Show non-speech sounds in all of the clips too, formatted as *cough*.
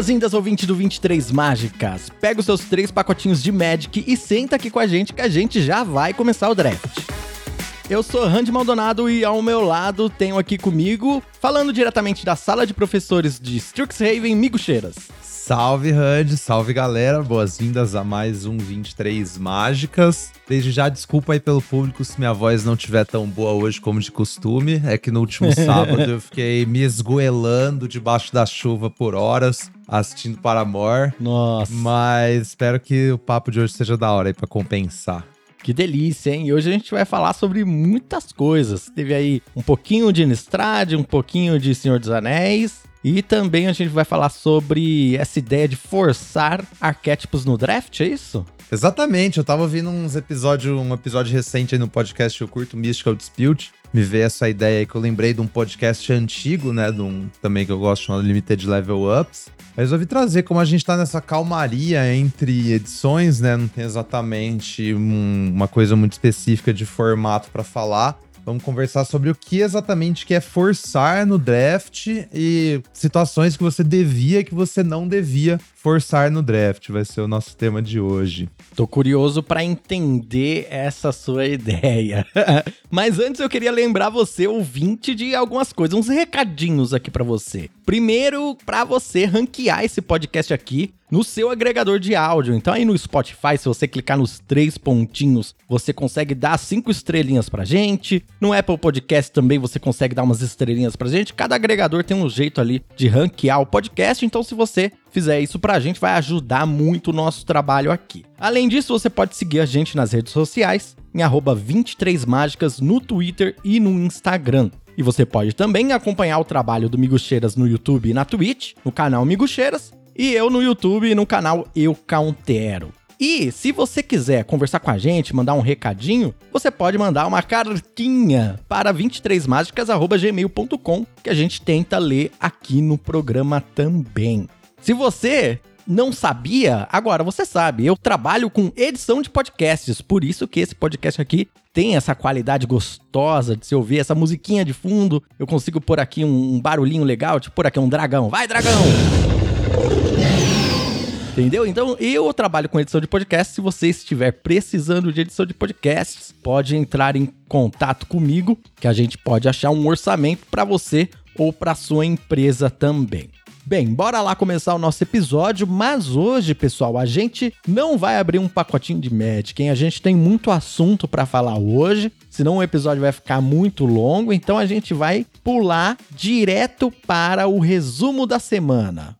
Boas-vindas, ouvinte do 23 Mágicas. Pega os seus três pacotinhos de Magic e senta aqui com a gente que a gente já vai começar o draft. Eu sou Randy Maldonado e ao meu lado tenho aqui comigo, falando diretamente da sala de professores de Strixhaven, Migucheiras. Salve, Randy, salve galera, boas-vindas a mais um 23 Mágicas. Desde já, desculpa aí pelo público se minha voz não tiver tão boa hoje como de costume. É que no último *laughs* sábado eu fiquei me esgoelando debaixo da chuva por horas, assistindo Paramore. Nossa. Mas espero que o papo de hoje seja da hora aí pra compensar. Que delícia, hein? E hoje a gente vai falar sobre muitas coisas. Teve aí um pouquinho de Innistrad, um pouquinho de Senhor dos Anéis. E também a gente vai falar sobre essa ideia de forçar arquétipos no draft, é isso? Exatamente, eu tava ouvindo uns episódio, um episódio recente aí no podcast Eu Curto Mystical Dispute. Me veio essa ideia aí que eu lembrei de um podcast antigo, né? De um também que eu gosto, chamado Limited Level Ups. Eu resolvi trazer, como a gente tá nessa calmaria entre edições, né? Não tem exatamente um, uma coisa muito específica de formato para falar. Vamos conversar sobre o que exatamente que é forçar no draft e situações que você devia que você não devia forçar no draft. Vai ser o nosso tema de hoje. Tô curioso para entender essa sua ideia. *laughs* Mas antes eu queria lembrar você, ouvinte, de algumas coisas, uns recadinhos aqui para você. Primeiro, para você ranquear esse podcast aqui no seu agregador de áudio. Então aí no Spotify, se você clicar nos três pontinhos, você consegue dar cinco estrelinhas pra gente. No Apple Podcast também você consegue dar umas estrelinhas pra gente. Cada agregador tem um jeito ali de ranquear o podcast, então se você fizer isso pra gente, vai ajudar muito o nosso trabalho aqui. Além disso, você pode seguir a gente nas redes sociais, em 23mágicas no Twitter e no Instagram. E você pode também acompanhar o trabalho do Migucheiras no YouTube e na Twitch, no canal Migucheiras, e eu no YouTube no canal Eu Countero. E se você quiser conversar com a gente, mandar um recadinho, você pode mandar uma cartinha para 23mágicas.gmail.com que a gente tenta ler aqui no programa também. Se você não sabia, agora você sabe. Eu trabalho com edição de podcasts, por isso que esse podcast aqui tem essa qualidade gostosa de se ouvir, essa musiquinha de fundo. Eu consigo pôr aqui um barulhinho legal, tipo pôr aqui um dragão. Vai, dragão! Entendeu? Então, eu trabalho com edição de podcast. Se você estiver precisando de edição de podcasts, pode entrar em contato comigo, que a gente pode achar um orçamento para você ou para sua empresa também. Bem, bora lá começar o nosso episódio, mas hoje, pessoal, a gente não vai abrir um pacotinho de Magic, hein? A gente tem muito assunto para falar hoje, senão o episódio vai ficar muito longo, então a gente vai pular direto para o resumo da semana.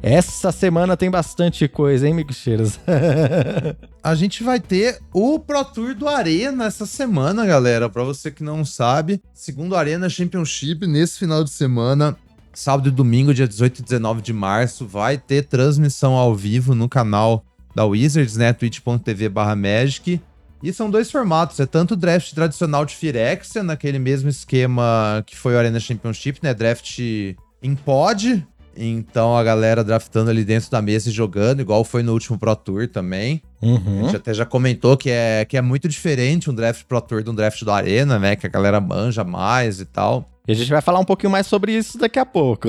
Essa semana tem bastante coisa, hein, Miguxeiras? *laughs* a gente vai ter o Pro Tour do Arena essa semana, galera. Para você que não sabe, segundo Arena Championship, nesse final de semana, sábado e domingo, dia 18 e 19 de março, vai ter transmissão ao vivo no canal da Wizards, né? twitch.tv barra Magic. E são dois formatos, é tanto o draft tradicional de Firexia, naquele mesmo esquema que foi o Arena Championship, né? Draft em pod, então a galera draftando ali dentro da mesa e jogando, igual foi no último Pro Tour também. Uhum. A gente até já comentou que é, que é muito diferente um draft Pro Tour de um draft do Arena, né? Que a galera manja mais e tal. E a gente vai falar um pouquinho mais sobre isso daqui a pouco.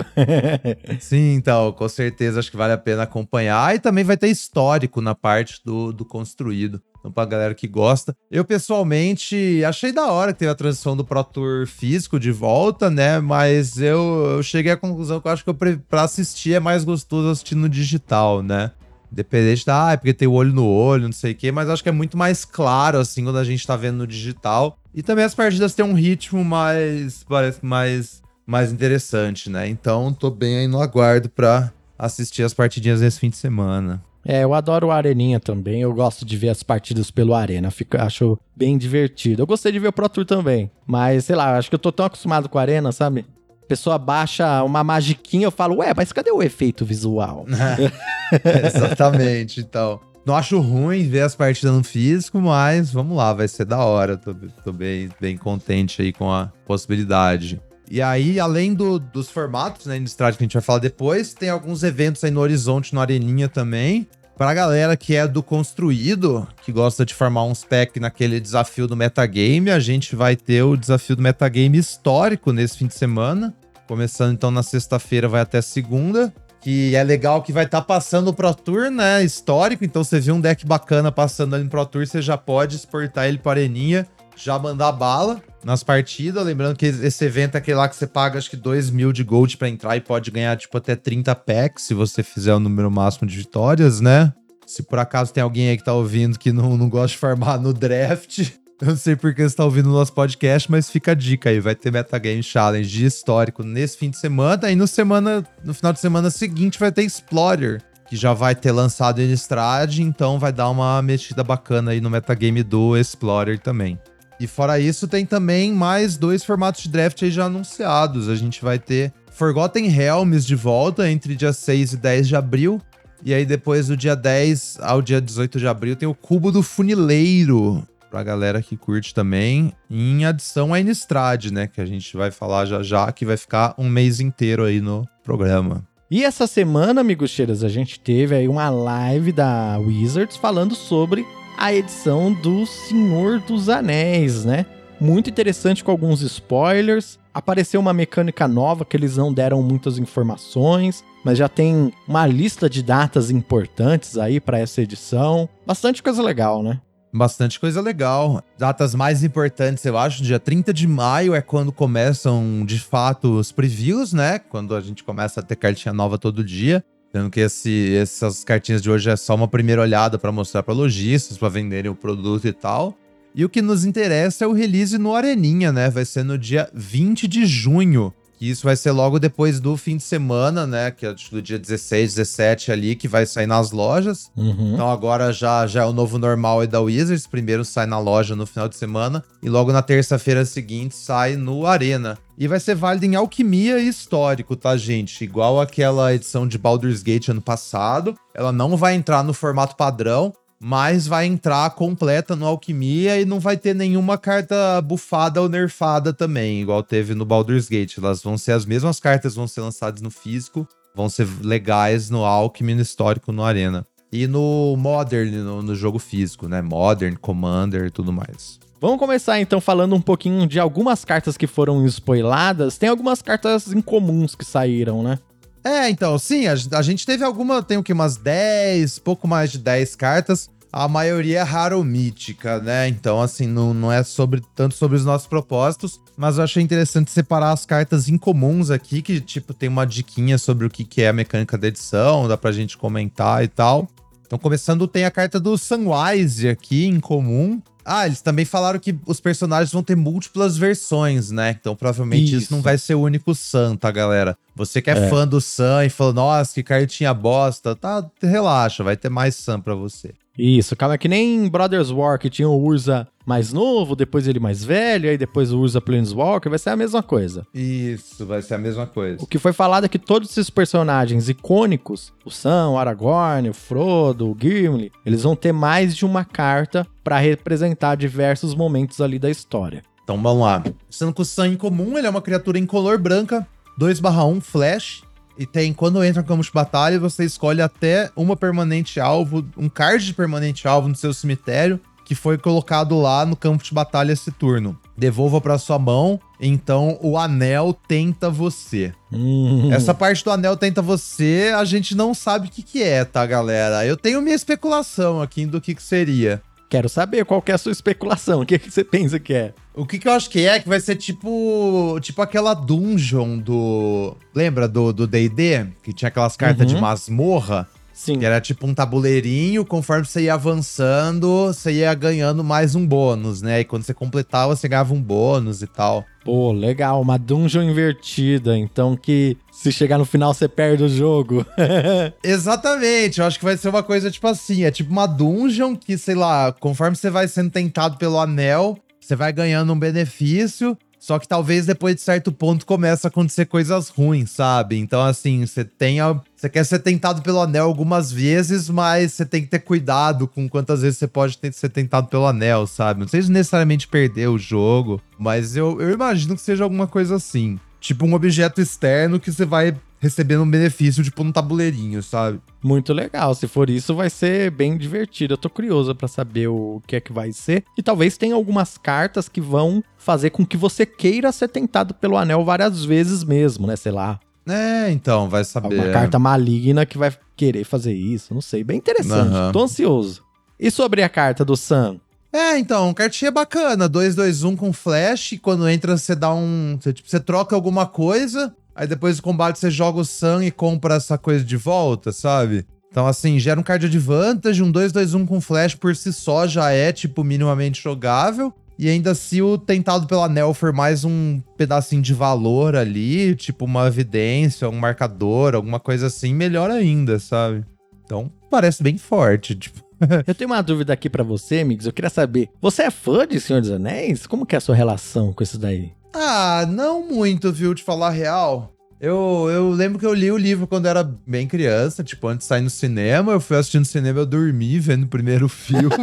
*laughs* Sim, então, com certeza acho que vale a pena acompanhar. E também vai ter histórico na parte do, do construído. Então, pra galera que gosta. Eu, pessoalmente, achei da hora que teve a transição do Pro Tour físico de volta, né? Mas eu, eu cheguei à conclusão que eu acho que eu, pra assistir é mais gostoso assistir no digital, né? Independente da, ah, é porque tem o olho no olho, não sei o quê, mas acho que é muito mais claro, assim, quando a gente tá vendo no digital. E também as partidas têm um ritmo mais, parece mais, mais interessante, né? Então, tô bem aí no aguardo pra assistir as partidinhas nesse fim de semana. É, eu adoro o Areninha também. Eu gosto de ver as partidas pelo Arena. Fico, acho bem divertido. Eu gostei de ver o Pro Tour também. Mas, sei lá, acho que eu tô tão acostumado com a Arena, sabe? A pessoa baixa uma magiquinha, eu falo, ué, mas cadê o efeito visual? *laughs* Exatamente, então. Não acho ruim ver as partidas no físico, mas vamos lá, vai ser da hora. Tô, tô bem, bem contente aí com a possibilidade. E aí, além do, dos formatos, né, estrada que a gente vai falar depois, tem alguns eventos aí no horizonte, no Areninha também. Pra galera que é do construído, que gosta de formar uns pack naquele desafio do metagame, a gente vai ter o desafio do metagame histórico nesse fim de semana. Começando então na sexta-feira, vai até segunda. Que é legal que vai estar tá passando o Pro Tour, né? Histórico. Então você viu um deck bacana passando ali no Pro Tour, você já pode exportar ele para Areninha, já mandar bala nas partidas. Lembrando que esse evento é aquele lá que você paga acho que 2 mil de gold para entrar e pode ganhar tipo até 30 packs se você fizer o número máximo de vitórias, né? Se por acaso tem alguém aí que tá ouvindo que não, não gosta de farmar no draft, eu não sei porque você tá ouvindo o nosso podcast, mas fica a dica aí. Vai ter Metagame Challenge de histórico nesse fim de semana. E no, semana, no final de semana seguinte vai ter Explorer, que já vai ter lançado em Estrade, então vai dar uma mexida bacana aí no metagame do Explorer também. E fora isso, tem também mais dois formatos de draft aí já anunciados. A gente vai ter Forgotten Realms de volta entre dia 6 e 10 de abril. E aí, depois do dia 10 ao dia 18 de abril, tem o Cubo do Funileiro. Pra galera que curte também, em adição à Innistrad, né? Que a gente vai falar já já, que vai ficar um mês inteiro aí no programa. E essa semana, amigos cheiras, a gente teve aí uma live da Wizards falando sobre a edição do Senhor dos Anéis, né? Muito interessante com alguns spoilers. Apareceu uma mecânica nova que eles não deram muitas informações, mas já tem uma lista de datas importantes aí para essa edição. Bastante coisa legal, né? Bastante coisa legal. Datas mais importantes, eu acho, dia 30 de maio é quando começam de fato os previews, né? Quando a gente começa a ter cartinha nova todo dia. Sendo que esse, essas cartinhas de hoje é só uma primeira olhada para mostrar para lojistas, para venderem o produto e tal. E o que nos interessa é o release no Areninha, né? Vai ser no dia 20 de junho. Que isso vai ser logo depois do fim de semana, né? Que é do dia 16, 17 ali, que vai sair nas lojas. Uhum. Então agora já, já é o novo normal aí da Wizards. Primeiro sai na loja no final de semana. E logo na terça-feira seguinte sai no Arena. E vai ser válido em alquimia e histórico, tá, gente? Igual aquela edição de Baldur's Gate ano passado. Ela não vai entrar no formato padrão, mas vai entrar completa no Alquimia e não vai ter nenhuma carta bufada ou nerfada também, igual teve no Baldur's Gate. Elas vão ser as mesmas cartas, vão ser lançadas no físico, vão ser legais no Alchemy, no histórico, no Arena. E no Modern, no, no jogo físico, né? Modern, Commander e tudo mais. Vamos começar então falando um pouquinho de algumas cartas que foram spoiladas. Tem algumas cartas incomuns que saíram, né? É, então, sim, a, a, gente teve alguma, tem o que, umas 10, pouco mais de 10 cartas. A maioria é rara ou mítica, né? Então, assim, não, não é sobre tanto sobre os nossos propósitos, mas eu achei interessante separar as cartas incomuns aqui, que, tipo, tem uma diquinha sobre o que, que é a mecânica da edição, dá pra gente comentar e tal. Então, começando, tem a carta do Sunwise aqui, em comum. Ah, eles também falaram que os personagens vão ter múltiplas versões, né? Então provavelmente isso, isso não vai ser o único Sam, tá, galera? Você que é, é. fã do Sam e falou, nossa, que cartinha bosta, tá? Relaxa, vai ter mais Sam pra você. Isso, calma, é que nem Brothers War, que tinha o Urza mais novo, depois ele mais velho, aí depois o Urza Planeswalker, vai ser a mesma coisa. Isso, vai ser a mesma coisa. O que foi falado é que todos esses personagens icônicos, o Sam, o Aragorn, o Frodo, o Gimli, eles vão ter mais de uma carta para representar diversos momentos ali da história. Então vamos lá. Sendo que o Sam em comum, ele é uma criatura em color branca, 2/1 flash, e tem, quando entra no campo de batalha, você escolhe até uma permanente alvo, um card de permanente alvo no seu cemitério, que foi colocado lá no campo de batalha esse turno. Devolva para sua mão, então o anel tenta você. Hum. Essa parte do anel tenta você, a gente não sabe o que, que é, tá, galera? Eu tenho minha especulação aqui do que, que seria. Quero saber qual que é a sua especulação. O que, que você pensa que é? O que, que eu acho que é, que vai ser tipo. Tipo aquela dungeon do. Lembra do DD? Que tinha aquelas cartas uhum. de masmorra? Sim. Que era tipo um tabuleirinho, conforme você ia avançando, você ia ganhando mais um bônus, né? E quando você completava, você ganhava um bônus e tal. Pô, legal, uma dungeon invertida, então que se chegar no final você perde o jogo. *laughs* Exatamente, eu acho que vai ser uma coisa tipo assim, é tipo uma dungeon que, sei lá, conforme você vai sendo tentado pelo anel, você vai ganhando um benefício, só que talvez depois de certo ponto comece a acontecer coisas ruins, sabe? Então, assim, você tem a... Você quer ser tentado pelo anel algumas vezes, mas você tem que ter cuidado com quantas vezes você pode ter, ser tentado pelo anel, sabe? Não seja necessariamente perder o jogo, mas eu, eu imagino que seja alguma coisa assim. Tipo um objeto externo que você vai recebendo um benefício, tipo, no tabuleirinho, sabe? Muito legal. Se for isso, vai ser bem divertido. Eu tô curioso pra saber o que é que vai ser. E talvez tenha algumas cartas que vão fazer com que você queira ser tentado pelo anel várias vezes mesmo, né? Sei lá. É, então, vai saber. Alguma carta maligna que vai querer fazer isso. Não sei. Bem interessante. Aham. Tô ansioso. E sobre a carta do Sam? É, então, cartinha bacana. 2-2-1 com flash. e Quando entra, você dá um. Você, tipo, você troca alguma coisa. Aí depois do combate você joga o Sun e compra essa coisa de volta, sabe? Então, assim, gera um card advantage. Um 2-2-1 com flash por si só já é, tipo, minimamente jogável. E ainda se o tentado pela Anel for mais um pedacinho de valor ali, tipo uma evidência, um marcador, alguma coisa assim, melhor ainda, sabe? Então, parece bem forte, tipo. *laughs* Eu tenho uma dúvida aqui pra você, amigos. Eu queria saber, você é fã de Senhor dos Anéis? Como que é a sua relação com isso daí? Ah, não muito, viu, te falar real. Eu, eu lembro que eu li o livro quando era bem criança, tipo, antes de sair no cinema. Eu fui assistindo cinema, eu dormi vendo o primeiro *laughs* filme,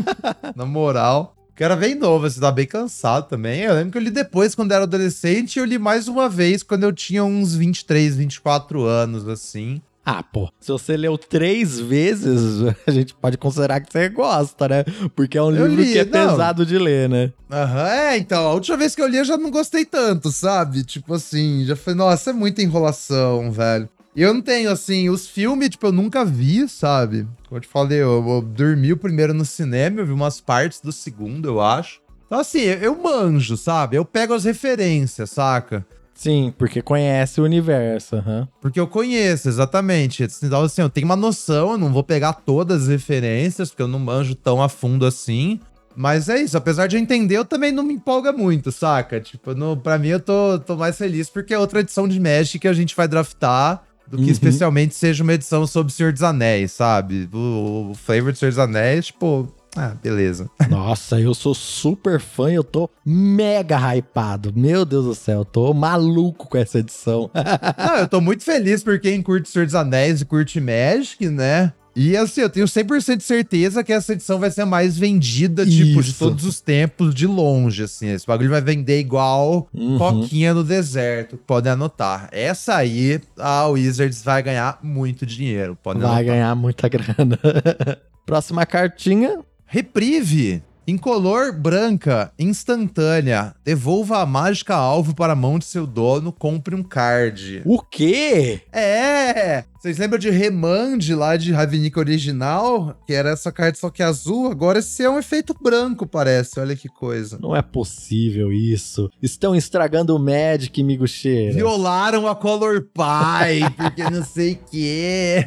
na moral. Que era bem novo, assim, tava bem cansado também. Eu lembro que eu li depois, quando era adolescente, e eu li mais uma vez quando eu tinha uns 23, 24 anos, assim. Ah, pô, se você leu três vezes, *laughs* a gente pode considerar que você gosta, né? Porque é um Eu livro li, que é não. pesado de ler, né? Aham, é, então, a última vez que eu li eu já não gostei tanto, sabe? Tipo assim, já falei, nossa, é muita enrolação, velho. E eu não tenho, assim, os filmes, tipo, eu nunca vi, sabe? Como eu te falei, eu, eu dormi o primeiro no cinema, eu vi umas partes do segundo, eu acho. Então, assim, eu, eu manjo, sabe? Eu pego as referências, saca? Sim, porque conhece o universo, aham. Porque eu conheço, exatamente. Então, assim, eu tenho uma noção, eu não vou pegar todas as referências, porque eu não manjo tão a fundo assim. Mas é isso, apesar de eu entender, eu também não me empolga muito, saca? Tipo, no, pra mim eu tô, tô mais feliz porque é outra edição de Magic que a gente vai draftar do que Uhum. especialmente seja uma edição sobre Senhor dos Anéis, sabe? O, o flavor do Senhor dos Anéis, tipo, ah, beleza. *laughs* Nossa, eu sou super fã e eu tô mega hypado. Meu Deus do céu, eu tô maluco com essa edição. *laughs* Não, eu tô muito feliz por quem curte Senhor dos Anéis e curte Magic, né? E assim, eu tenho 100% de certeza que essa edição vai ser a mais vendida, tipo, de todos os tempos, de longe, assim. Esse bagulho vai vender igual Uhum. coquinha no deserto, podem anotar. Essa aí, a Wizards vai ganhar muito dinheiro, podem Vai anotar. ganhar muita grana. *laughs* Próxima cartinha. Reprieve. Incolor branca, instantânea. Devolva a mágica alvo para a mão de seu dono, compre um card. O quê? É! Vocês lembram de Remand lá de Ravnica original? Que era essa carta só que azul? Agora esse é um efeito branco, parece. Olha que coisa. Não é possível isso. Estão estragando o Magic, amigo cheira. Violaram a Color Pie, porque não sei o que.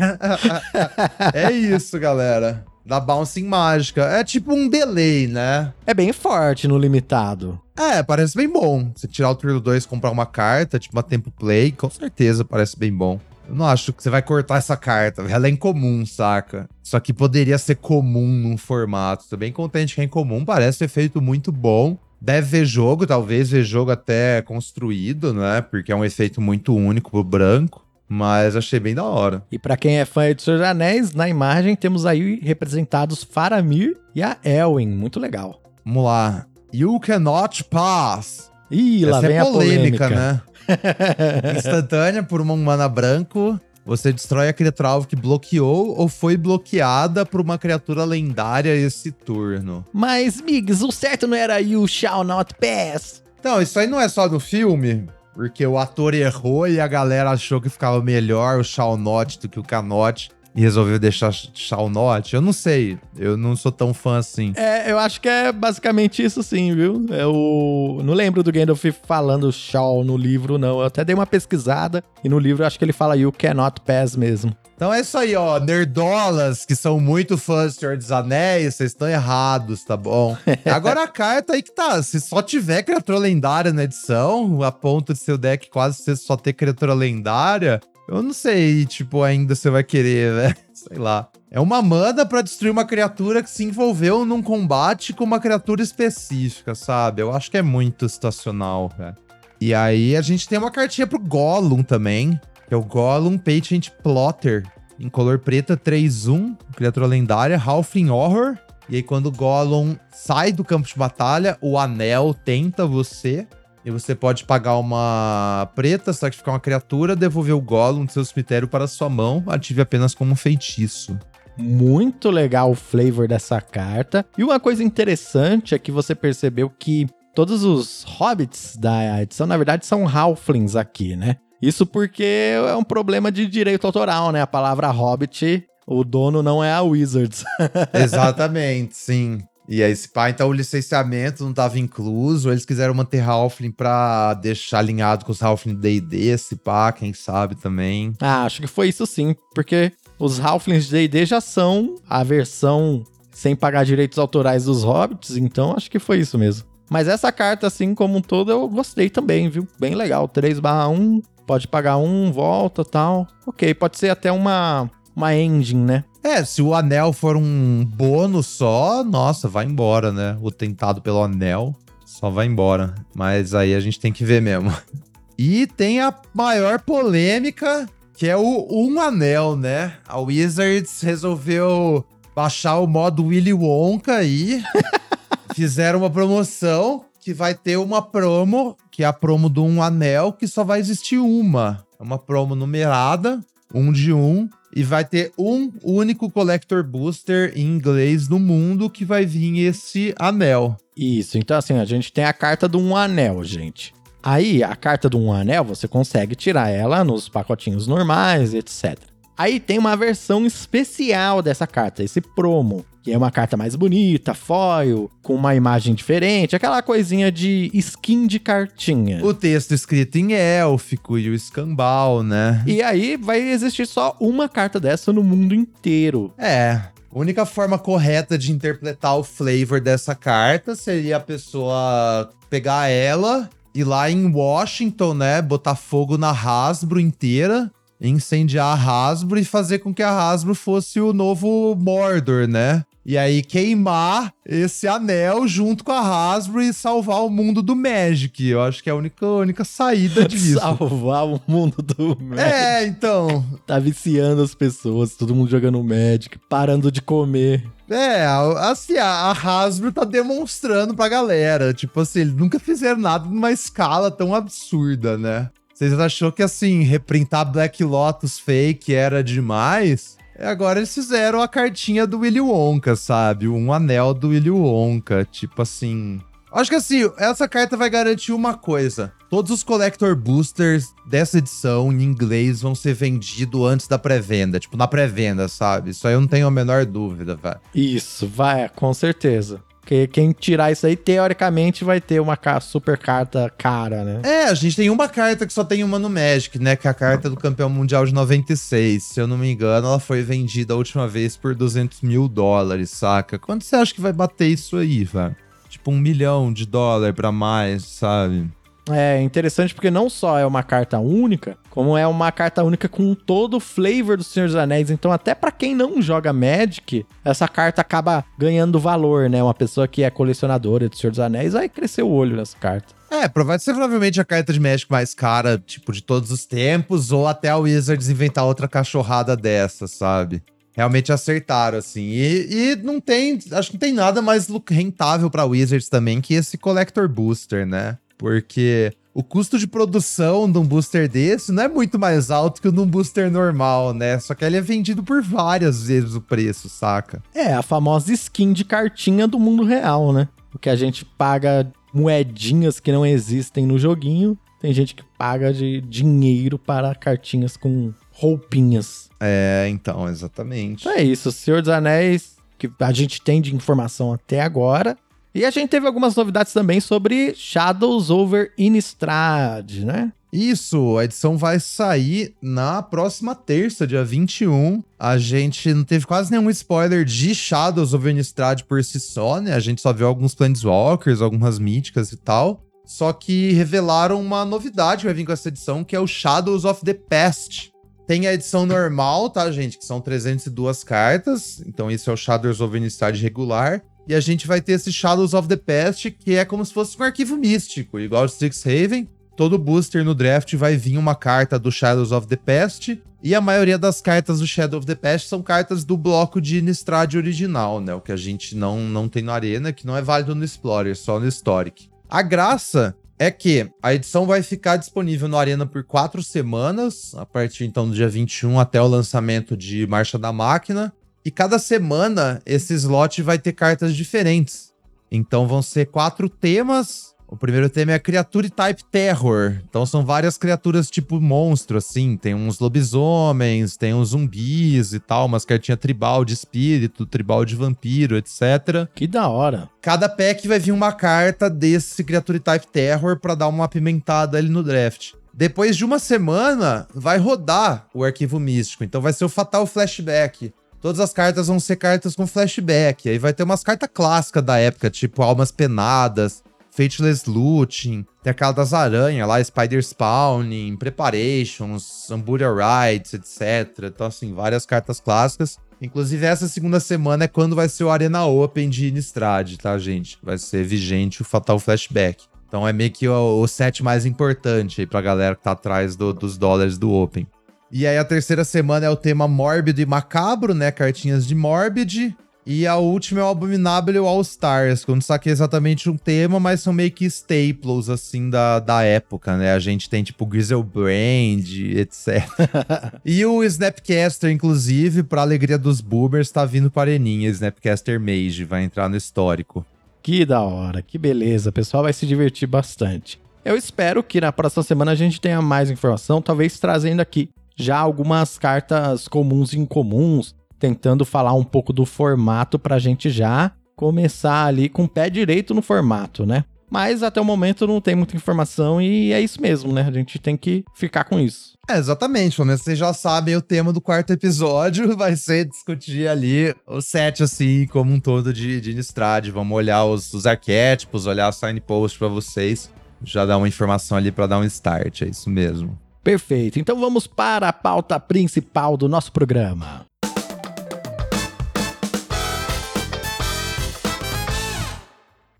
*laughs* é isso, galera. Da Bouncing Mágica. É tipo um delay, né? É bem forte no limitado. É, parece bem bom. Você tirar o turno 2 e comprar uma carta, tipo uma tempo play, com certeza parece bem bom. Eu não acho que você vai cortar essa carta. Ela é incomum, saca? Isso aqui poderia ser comum num formato. Tô bem contente que é incomum. Parece um efeito muito bom. Deve ver jogo, talvez ver jogo até construído, né? Porque é um efeito muito único pro branco. Mas achei bem da hora. E pra quem é fã de Senhor dos Anéis, na imagem temos aí representados Faramir e a Elwin. Muito legal. Vamos lá. You cannot pass. Ih, lá Essa vem é a polêmica, polêmica. né? *laughs* Instantânea por uma mana branco. Você destrói a criatura alvo que bloqueou ou foi bloqueada por uma criatura lendária esse turno. Mas, Migs, o certo não era You Shall Not Pass? Então, isso aí não é só no filme, porque o ator errou e a galera achou que ficava melhor o Shall Not do que o Cannot e resolveu deixar Shall Not. Eu não sei, eu não sou tão fã assim. É, eu acho que é basicamente isso sim, viu? Eu não lembro do Gandalf falando Shall no livro, não. Eu até dei uma pesquisada e no livro eu acho que ele fala You Cannot Pass mesmo. Então é isso aí, ó. Nerdolas que são muito fãs do Senhor dos Anéis, vocês estão errados, tá bom? *laughs* Agora a carta aí que tá. Se só tiver criatura lendária na edição, a ponto de seu deck quase ser só ter criatura lendária, eu não sei, tipo, ainda você vai querer, né? *laughs* Sei lá. É uma mana pra destruir uma criatura que se envolveu num combate com uma criatura específica, sabe? Eu acho que é muito situacional, velho. E aí a gente tem uma cartinha pro Gollum também, que é o Gollum Patient Plotter, em color preta 3-1, criatura lendária, Halfling Horror. E aí quando o Gollum sai do campo de batalha, o anel tenta você. E você pode pagar uma preta, sacrificar uma criatura, devolver o Gollum do seu cemitério para sua mão, ative apenas como um feitiço. Muito legal o flavor dessa carta. E uma coisa interessante é que você percebeu que todos os hobbits da edição, na verdade, são halflings aqui, né? Isso porque é um problema de direito autoral, né? A palavra hobbit, o dono não é a Wizards. *laughs* Exatamente, sim. E aí, esse pá, então o licenciamento não estava incluso, eles quiseram manter Halfling pra deixar alinhado com os Halfling D&D, esse pá, quem sabe também. Ah, acho que foi isso sim, porque os Halflings de D&D já são a versão sem pagar direitos autorais dos Hobbits, então acho que foi isso mesmo. Mas essa carta, assim como um todo, eu gostei também, viu? Bem legal, 3 1, pode pagar um, volta tal. Ok, pode ser até uma, uma engine, né? É, se o anel for um bônus só, nossa, vai embora, né? O tentado pelo anel só vai embora. Mas aí a gente tem que ver mesmo. *laughs* E tem a maior polêmica, que é o Um Anel, né? A Wizards resolveu baixar o modo Willy Wonka aí. *laughs* Fizeram uma promoção que vai ter uma promo, que é a promo do Um Anel, que só vai existir uma. É uma promo numerada, um de um, e vai ter um único Collector Booster em inglês no mundo que vai vir esse anel. Isso, então assim, a gente tem a carta do um anel, gente. Aí, a carta do um anel, você consegue tirar ela nos pacotinhos normais, etc. Aí tem uma versão especial dessa carta, esse promo, que é uma carta mais bonita, foil, com uma imagem diferente, aquela coisinha de skin de cartinha. O texto escrito em élfico e o escambau, né? E aí vai existir só uma carta dessa no mundo inteiro. É. A única forma correta de interpretar o flavor dessa carta seria a pessoa pegar ela ir lá em Washington, né, botar fogo na Hasbro inteira, incendiar a Hasbro e fazer com que a Hasbro fosse o novo Mordor, né? E aí queimar esse anel junto com a Hasbro e salvar o mundo do Magic. Eu acho que é a única, única saída *laughs* disso. Salvar o mundo do Magic. É, então. Tá viciando as pessoas, todo mundo jogando Magic, parando de comer. É, assim, a Hasbro tá demonstrando pra galera. Tipo assim, eles nunca fizeram nada numa escala tão absurda, né? Vocês achou que, assim, reprintar Black Lotus fake era demais? É, agora eles fizeram a cartinha do Willy Wonka, sabe? Um anel do Willy Wonka. Tipo assim. Acho que assim, essa carta vai garantir uma coisa. Todos os Collector Boosters dessa edição em inglês vão ser vendidos antes da pré-venda. Tipo, na pré-venda, sabe? Isso aí eu não tenho a menor dúvida, velho. Isso, vai, com certeza. Porque quem tirar isso aí, teoricamente, vai ter uma super carta cara, né? É, a gente tem uma carta que só tem uma no Magic, né? Que é a carta do campeão mundial de 96. Se eu não me engano, ela foi vendida a última vez por 200 mil dólares, saca? Quanto você acha que vai bater isso aí, velho? Tipo, um milhão de dólar pra mais, sabe? É interessante porque não só é uma carta única, como é uma carta única com todo o flavor do Senhor dos Anéis. Então, até para quem não joga Magic, essa carta acaba ganhando valor, né? Uma pessoa que é colecionadora do Senhor dos Anéis vai crescer o olho nessa carta. É, provavelmente a carta de Magic mais cara, tipo, de todos os tempos, ou até a Wizards inventar outra cachorrada dessa, sabe? Realmente acertaram, assim. E, e não tem. Acho que não tem nada mais rentável pra Wizards também que esse Collector Booster, né? Porque o custo de produção de um booster desse não é muito mais alto que o de um booster normal, né? Só que ele é vendido por várias vezes o preço, saca? É, a famosa skin de cartinha do mundo real, né? O que a gente paga moedinhas que não existem no joguinho, tem gente que paga de dinheiro para cartinhas com roupinhas. É, então, exatamente. Então é isso, Senhor dos Anéis, que a gente tem de informação até agora. E a gente teve algumas novidades também sobre Shadows over Innistrad, né? Isso, a edição vai sair na próxima terça, dia 21. A gente não teve quase nenhum spoiler de Shadows over Innistrad por si só, né? A gente só viu alguns Planeswalkers, algumas míticas e tal. Só que revelaram uma novidade que vai vir com essa edição, que é o Shadows of the Past. Tem a edição normal, tá, gente? Que são 302 cartas. Então, esse é o Shadows of Innistrad regular. E a gente vai ter esse Shadows of the Past, que é como se fosse um arquivo místico, igual o Strixhaven. Todo booster no draft vai vir uma carta do Shadows of the Past. E a maioria das cartas do Shadow of the Past são cartas do bloco de Innistrad original, né? O que a gente não, não tem no Arena, que não é válido no Explorer, só no Historic. A graça é que a edição vai ficar disponível no Arena por quatro semanas, a partir então do dia 21 até o lançamento de Marcha da Máquina. E cada semana esse slot vai ter cartas diferentes. Então vão ser quatro temas. O primeiro tema é Creature Type Terror. Então são várias criaturas tipo monstro, assim. Tem uns lobisomens, tem uns zumbis e tal, umas cartinhas tribal de espírito, tribal de vampiro, etc. Que da hora. Cada pack vai vir uma carta desse Creature Type Terror para dar uma apimentada ali no draft. Depois de uma semana, vai rodar o arquivo místico. Então vai ser o Fatal Flashback. Todas as cartas vão ser cartas com flashback. Aí vai ter umas cartas clássicas da época, tipo Almas Penadas, Fateless Looting, tem aquela das aranhas lá, Spider Spawning, Preparations, Amburia Rides, etc. Então, assim, várias cartas clássicas. Inclusive, essa segunda semana é quando vai ser o Arena Open de Innistrad, tá, gente? Vai ser vigente o Fatal Flashback. Então é meio que o, o set mais importante aí pra galera que tá atrás do, dos dólares do Open. E aí a terceira semana é o tema mórbido e macabro, né? Cartinhas de Morbid. E a última é o Abominable All Stars, que eu não saquei exatamente um tema, mas são meio que staples, assim, da, da época, né? A gente tem, tipo, Grizzlebrand, etc. *laughs* e o Snapcaster, inclusive, pra alegria dos boomers, tá vindo para Areninha. Snapcaster Mage, vai entrar no histórico. Que da hora, que beleza. O pessoal vai se divertir bastante. Eu espero que na próxima semana a gente tenha mais informação, talvez trazendo aqui já algumas cartas comuns e incomuns, tentando falar um pouco do formato para a gente já começar ali com o pé direito no formato, né? Mas até o momento não tem muita informação e é isso mesmo, né? A gente tem que ficar com isso. É, exatamente. Pelo menos vocês já sabem o tema do quarto episódio. *laughs* Vai ser discutir ali o set, assim, como um todo de, de Innistrad. Vamos olhar os, os arquétipos, olhar o signpost para vocês. Já dar uma informação ali para dar um start. É isso mesmo. Perfeito. Então vamos para a pauta principal do nosso programa.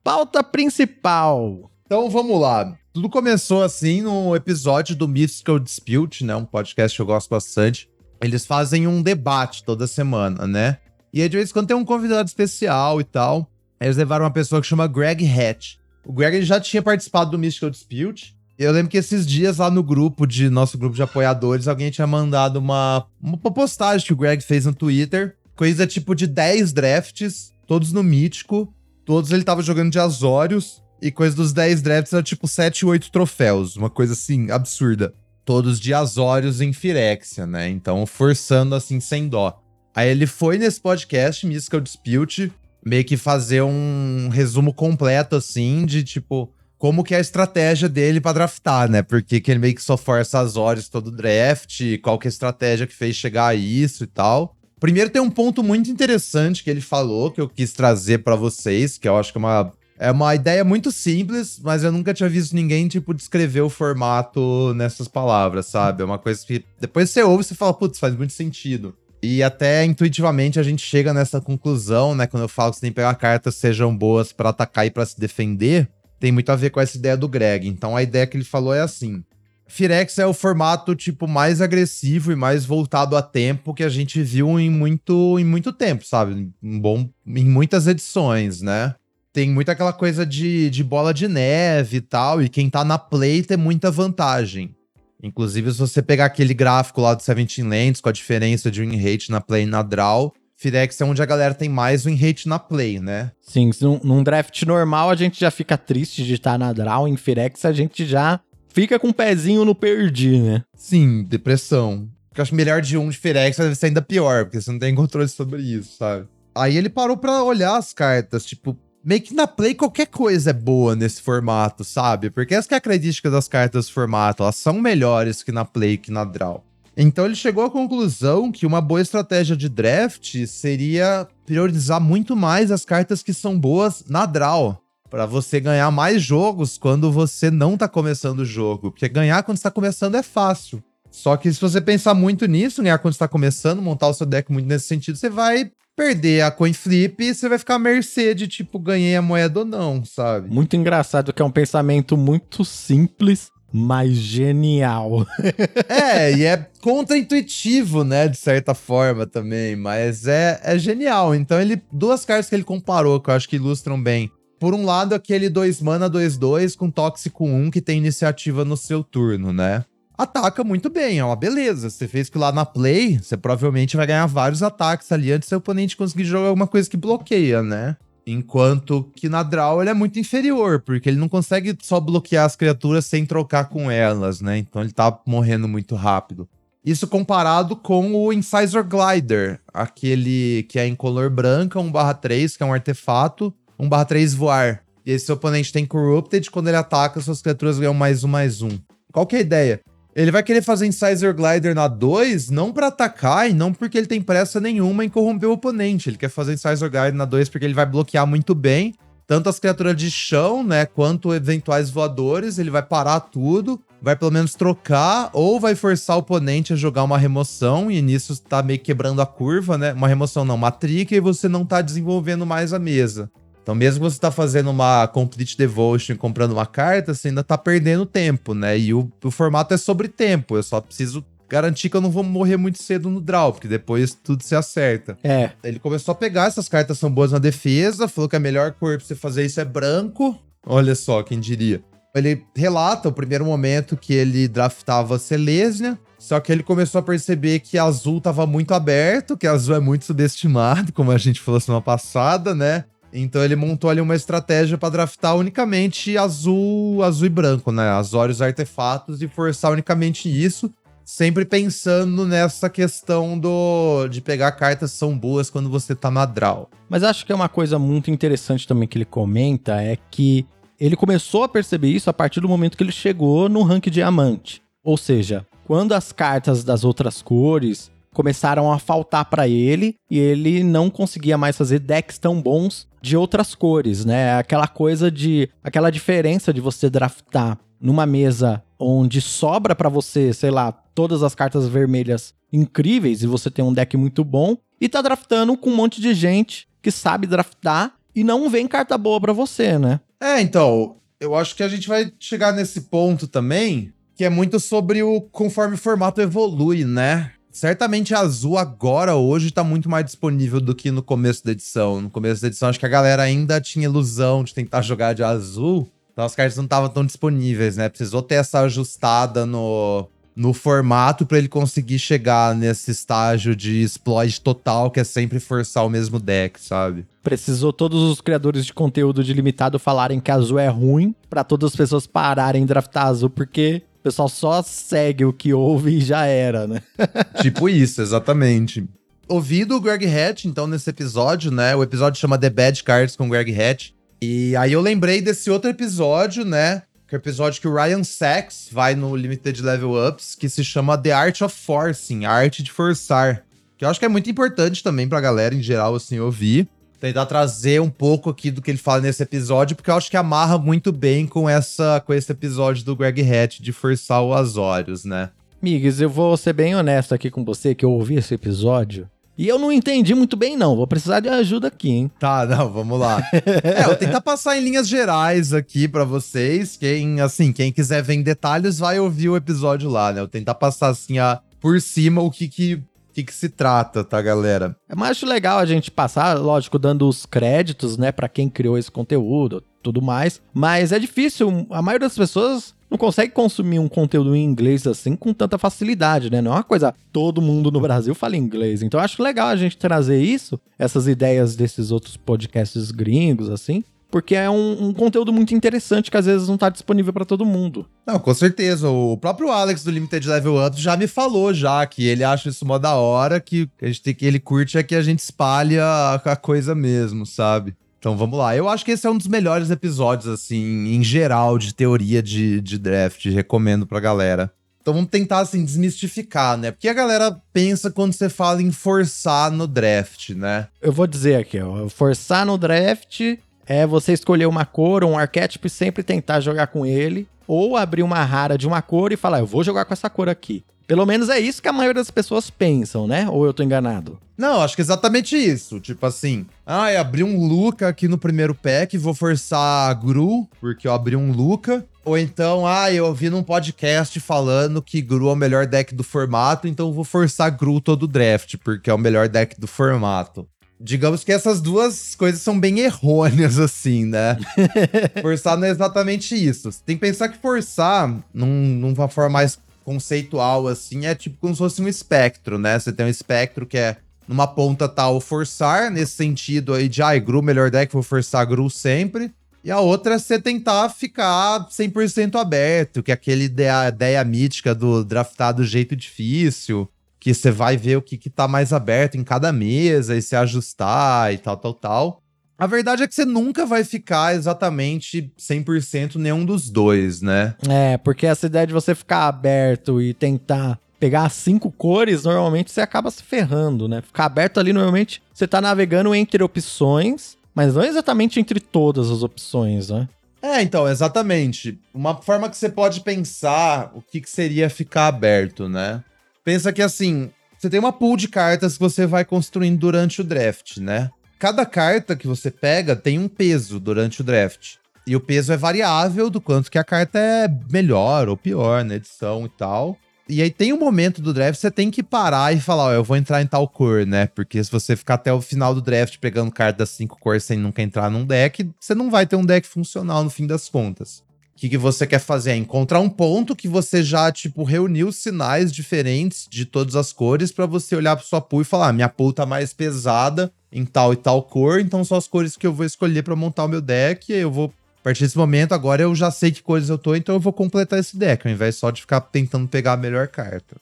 Pauta principal. Então vamos lá. Tudo começou assim no episódio do Mystical Dispute, né? Um podcast que eu gosto bastante. Eles fazem um debate toda semana, né? E aí, de vez em quando tem um convidado especial e tal. Eles levaram uma pessoa que chama Greg Hatch. O Greg já tinha participado do Mystical Dispute. Eu lembro que esses dias lá no grupo de nosso grupo de apoiadores, alguém tinha mandado uma, uma postagem que o Greg fez no Twitter. Coisa tipo de 10 drafts, todos no mítico. Todos ele tava jogando de Azorius. E coisa dos 10 drafts era tipo 7, 8 troféus. Uma coisa assim, absurda. Todos de Azorius em Firexia, né? Então, forçando assim, sem dó. Aí ele foi nesse podcast, Mystical Dispute, meio que fazer um resumo completo, assim, de tipo como que é a estratégia dele para draftar, né? Porque que ele meio que só força as horas todo draft, qual que é a estratégia que fez chegar a isso e tal. Primeiro tem um ponto muito interessante que ele falou, que eu quis trazer para vocês, que eu acho que é uma, é uma ideia muito simples, mas eu nunca tinha visto ninguém, tipo, descrever o formato nessas palavras, sabe? É uma coisa que depois você ouve e você fala, putz, faz muito sentido. E até intuitivamente a gente chega nessa conclusão, né? Quando eu falo que você tem que pegar cartas sejam boas para atacar e para se defender, tem muito a ver com essa ideia do Greg. Então a ideia que ele falou é assim: Firex é o formato tipo mais agressivo e mais voltado a tempo que a gente viu em muito em muito tempo, sabe? Em, bom, em muitas edições, né? Tem muita aquela coisa de, de bola de neve e tal, e quem tá na play tem muita vantagem. Inclusive, se você pegar aquele gráfico lá do Seventeen Lands com a diferença de win rate na play e na draw, Firex é onde a galera tem mais win rate na play, né? Sim, num, num draft normal a gente já fica triste de estar na draw, em Firex a gente já fica com o um pezinho no perdi, né? Sim, depressão. Porque eu acho melhor de um de Firex deve ser ainda pior, porque você não tem *laughs* controle sobre isso, sabe? Aí ele parou pra olhar as cartas, tipo, meio que na play qualquer coisa é boa nesse formato, sabe? Porque essa é a característica das cartas do formato, elas são melhores que na play que na draw. Então ele chegou à conclusão que uma boa estratégia de draft seria priorizar muito mais as cartas que são boas na draw, para você ganhar mais jogos quando você não tá começando o jogo, porque ganhar quando está começando é fácil. Só que se você pensar muito nisso, ganhar quando está começando, montar o seu deck muito nesse sentido, você vai perder a coin flip e você vai ficar à mercê de tipo ganhei a moeda ou não, sabe? Muito engraçado que é um pensamento muito simples, mais genial. *laughs* é, e é contra-intuitivo, né, de certa forma também, mas é, é genial. Então ele duas cartas que ele comparou que eu acho que ilustram bem por um lado, aquele 2 mana 2-2 com tóxico 1 que tem iniciativa no seu turno, né? Ataca muito bem, é uma beleza. Você fez que lá na play, você provavelmente vai ganhar vários ataques ali antes do seu oponente conseguir jogar alguma coisa que bloqueia, né? Enquanto que na draw ele é muito inferior, porque ele não consegue só bloquear as criaturas sem trocar com elas, né? Então ele tá morrendo muito rápido. Isso comparado com o Incisor Glider, aquele que é em color branca, 1/3, que é um artefato, 1/3 voar. E esse seu oponente tem Corrupted, quando ele ataca, suas criaturas ganham mais um, mais um. Qual que é a ideia? Ele vai querer fazer Incisor Glider na 2, não para atacar e não porque ele tem pressa nenhuma em corromper o oponente. Ele quer fazer Incisor Glider na 2 porque ele vai bloquear muito bem, tanto as criaturas de chão, né, quanto eventuais voadores. Ele vai parar tudo, vai pelo menos trocar, ou vai forçar o oponente a jogar uma remoção, e nisso tá meio quebrando a curva, né? Uma remoção não, uma trica, e você não tá desenvolvendo mais a mesa. Então, mesmo que você tá fazendo uma Complete Devotion comprando uma carta, você ainda tá perdendo tempo, né? E o, o formato é sobre tempo. Eu só preciso garantir que eu não vou morrer muito cedo no draw, porque depois tudo se acerta. É. Ele começou a pegar, essas cartas são boas na defesa, falou que a melhor cor pra você fazer isso é branco. Olha só, quem diria. Ele relata o primeiro momento que ele draftava Selesnya, só que ele começou a perceber que azul tava muito aberto, que azul é muito subestimado, como a gente falou semana passada, né? Então ele montou ali uma estratégia para draftar unicamente azul, azul e branco, né? Azorius artefatos e forçar unicamente isso, sempre pensando nessa questão do de pegar cartas são boas quando você tá na draw. Mas acho que é uma coisa muito interessante também que ele comenta é que ele começou a perceber isso a partir do momento que ele chegou no rank diamante. Ou seja, quando as cartas das outras cores começaram a faltar para ele e ele não conseguia mais fazer decks tão bons de outras cores, né? Aquela coisa de aquela diferença de você draftar numa mesa onde sobra para você, sei lá, todas as cartas vermelhas incríveis e você tem um deck muito bom e tá draftando com um monte de gente que sabe draftar e não vem carta boa para você, né? É, então, eu acho que a gente vai chegar nesse ponto também, que é muito sobre o conforme o formato evolui, né? Certamente a azul agora, hoje, tá muito mais disponível do que no começo da edição. No começo da edição, acho que a galera ainda tinha ilusão de tentar *laughs* jogar de azul. Então as cartas não estavam tão disponíveis, né? Precisou ter essa ajustada no, no formato para ele conseguir chegar nesse estágio de exploit total, que é sempre forçar o mesmo deck, sabe? Precisou todos os criadores de conteúdo de limitado falarem que azul é ruim, para todas as pessoas pararem de draftar azul, porque o pessoal só segue o que ouve e já era, né? *laughs* tipo isso, exatamente. Ouvido o Greg Hatch, então, nesse episódio, né? O episódio chama The Bad Cards com Greg Hatch. E aí eu lembrei desse outro episódio, né? Que é o episódio que o Ryan Sachs vai no Limited Level Ups, que se chama The Art of Forcing, a arte de forçar. Que eu acho que é muito importante também pra galera em geral, assim, ouvir tentar trazer um pouco aqui do que ele fala nesse episódio, porque eu acho que amarra muito bem com essa com esse episódio do Greg Hatch de forçar o Azorius, né? Migs, eu vou ser bem honesto aqui com você que eu ouvi esse episódio. E eu não entendi muito bem, não. Vou precisar de ajuda aqui, hein? Tá, não, vamos lá. *laughs* é, eu vou tentar passar em linhas gerais aqui para vocês. Quem, assim, quem quiser ver em detalhes, vai ouvir o episódio lá, né? Eu vou tentar passar, assim, a, por cima o que, que que, que se trata, tá, galera? É mais acho legal a gente passar, lógico, dando os créditos, né, para quem criou esse conteúdo, tudo mais. Mas é difícil, a maioria das pessoas não consegue consumir um conteúdo em inglês assim com tanta facilidade, né? Não é uma coisa. Todo mundo no Brasil fala inglês. Então acho legal a gente trazer isso, essas ideias desses outros podcasts gringos, assim, porque é um, um, conteúdo muito interessante que às vezes não tá disponível para todo mundo. Não, com certeza. O próprio Alex do Limited Level Up já me falou já que ele acha isso mó da hora, que a gente tem que ele curte é que a gente espalha a, a coisa mesmo, sabe? Então vamos lá. Eu acho que esse é um dos melhores episódios, assim, em geral, de teoria de, de draft. Recomendo pra galera. Então vamos tentar, assim, desmistificar, né? Porque a galera pensa quando você fala em forçar no draft, né? Eu vou dizer aqui, ó. Forçar no draft é você escolher uma cor ou um arquétipo e sempre tentar jogar com ele, ou abrir uma rara de uma cor e falar, eu vou jogar com essa cor aqui. Pelo menos é isso que a maioria das pessoas pensam, né? Ou eu tô enganado? Não, acho que é exatamente isso. Tipo assim, ah, eu abri um Luca aqui no primeiro pack, vou forçar a Gru, porque eu abri um Luca. Ou então, ah, eu ouvi num podcast falando que Gru é o melhor deck do formato, então vou forçar Gru todo draft, porque é o melhor deck do formato. Digamos que essas duas coisas são bem errôneas, *laughs* assim, né? *laughs* forçar não é exatamente isso. Você tem que pensar que forçar, num, numa forma mais conceitual, assim, é tipo como se fosse um espectro, né? Você tem um espectro que é numa ponta tá o forçar, nesse sentido aí de, ai, Gru, melhor deck, vou forçar Gru sempre. E a outra é você tentar ficar 100% aberto, que é aquele ideia, ideia mítica do draftar do jeito difícil, que você vai ver o que, que tá mais aberto em cada mesa e se ajustar e tal, tal, tal. A verdade é que você nunca vai ficar exatamente 100% nenhum dos dois, né? É, porque essa ideia de você ficar aberto e tentar pegar cinco cores, normalmente você acaba se ferrando, né? Ficar aberto ali, normalmente você tá navegando entre opções, mas não exatamente entre todas as opções, né? É, então, exatamente. Uma forma que você pode pensar o que, que seria ficar aberto, né? Pensa que assim, você tem uma pool de cartas que você vai construindo durante o draft, né? Cada carta que você pega tem um peso durante o draft. E o peso é variável do quanto que a carta é melhor ou pior na edição e tal. E aí tem um momento do draft você tem que parar e falar, ó, eu vou entrar em tal cor, né? Porque se você ficar até o final do draft pegando cartas das cinco cores sem nunca entrar num deck, você não vai ter um deck funcional no fim das contas que, que você quer fazer? É encontrar um ponto que você já, tipo, reuniu sinais diferentes de todas as cores para você olhar para sua pool e falar: ah, minha pool tá mais pesada em tal e tal cor, então são as cores que eu vou escolher para montar o meu deck. Eu vou, a partir desse momento, agora eu já sei que cores eu tô, então eu vou completar esse deck, ao invés só de ficar tentando pegar a melhor carta.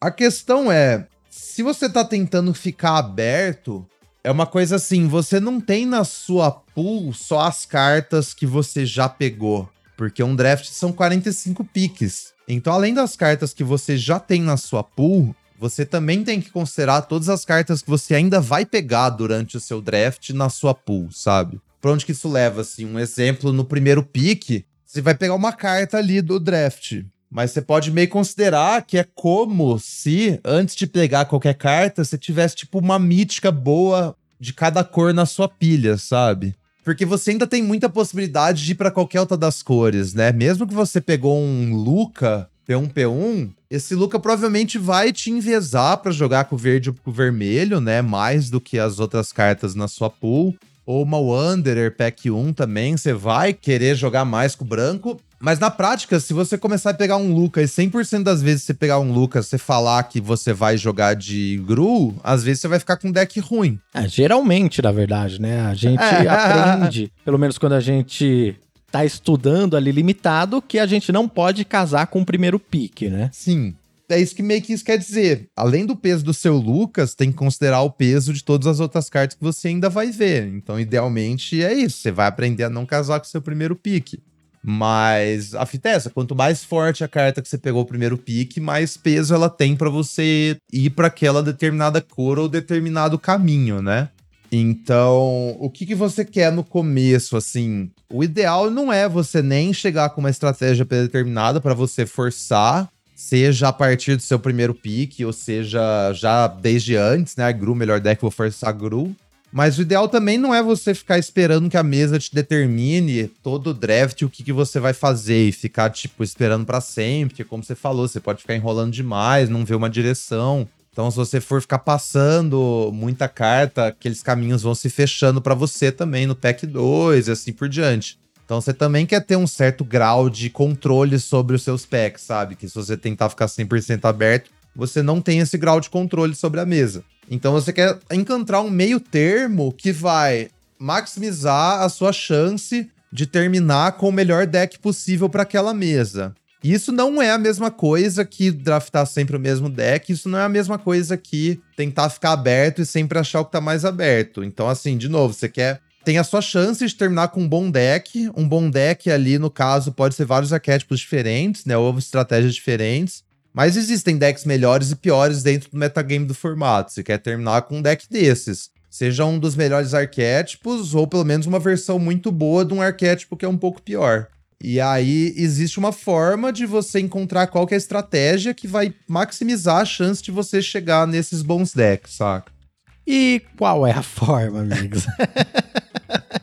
A questão é: se você tá tentando ficar aberto, é uma coisa assim, você não tem na sua pool só as cartas que você já pegou. Porque um draft são 45 piques. Então, além das cartas que você já tem na sua pool, você também tem que considerar todas as cartas que você ainda vai pegar durante o seu draft na sua pool, sabe? Pra onde que isso leva, assim? Um exemplo, no primeiro pique, você vai pegar uma carta ali do draft. Mas você pode meio considerar que é como se, antes de pegar qualquer carta, você tivesse, tipo, uma mítica boa de cada cor na sua pilha, sabe? Porque você ainda tem muita possibilidade de ir para qualquer outra das cores, né? Mesmo que você pegou um Luca P1 P1, esse Luca provavelmente vai te envezar para jogar com o verde ou com o vermelho, né? Mais do que as outras cartas na sua pool. Ou uma Wanderer Pack 1 também, você vai querer jogar mais com o branco. Mas na prática, se você começar a pegar um Lucas e 100% das vezes você pegar um Lucas, você falar que você vai jogar de Gru, às vezes você vai ficar com um deck ruim. É, geralmente, na verdade, né? A gente é. aprende, pelo menos quando a gente tá estudando ali limitado, que a gente não pode casar com o primeiro pique, né? Sim. É isso que meio que isso quer dizer. Além do peso do seu Lucas, tem que considerar o peso de todas as outras cartas que você ainda vai ver. Então, idealmente, é isso. Você vai aprender a não casar com o seu primeiro pique. Mas a fita é essa, quanto mais forte a carta que você pegou o primeiro pique, mais peso ela tem para você ir para aquela determinada cor ou determinado caminho, né? Então, o que, que você quer no começo, assim? O ideal não é você nem chegar com uma estratégia predeterminada para você forçar, seja a partir do seu primeiro pique, ou seja, já desde antes, né? Gru, melhor deck, vou forçar Gru. Mas o ideal também não é você ficar esperando que a mesa te determine todo o draft o que, que você vai fazer e ficar, tipo, esperando para sempre. Porque, como você falou, você pode ficar enrolando demais, não ver uma direção. Então, se você for ficar passando muita carta, aqueles caminhos vão se fechando para você também no pack 2 e assim por diante. Então, você também quer ter um certo grau de controle sobre os seus packs, sabe? Que se você tentar ficar 100% aberto, você não tem esse grau de controle sobre a mesa. Então você quer encontrar um meio termo que vai maximizar a sua chance de terminar com o melhor deck possível para aquela mesa. Isso não é a mesma coisa que draftar sempre o mesmo deck, isso não é a mesma coisa que tentar ficar aberto e sempre achar o que tá mais aberto. Então, assim, de novo, você quer. Tem a sua chance de terminar com um bom deck. Um bom deck ali, no caso, pode ser vários arquétipos diferentes, né? Ou estratégias diferentes. Mas existem decks melhores e piores dentro do metagame do formato. Você quer terminar com um deck desses. Seja um dos melhores arquétipos, ou pelo menos uma versão muito boa de um arquétipo que é um pouco pior. E aí existe uma forma de você encontrar qual é a estratégia que vai maximizar a chance de você chegar nesses bons decks, saca? E qual é a forma, amigos? *laughs*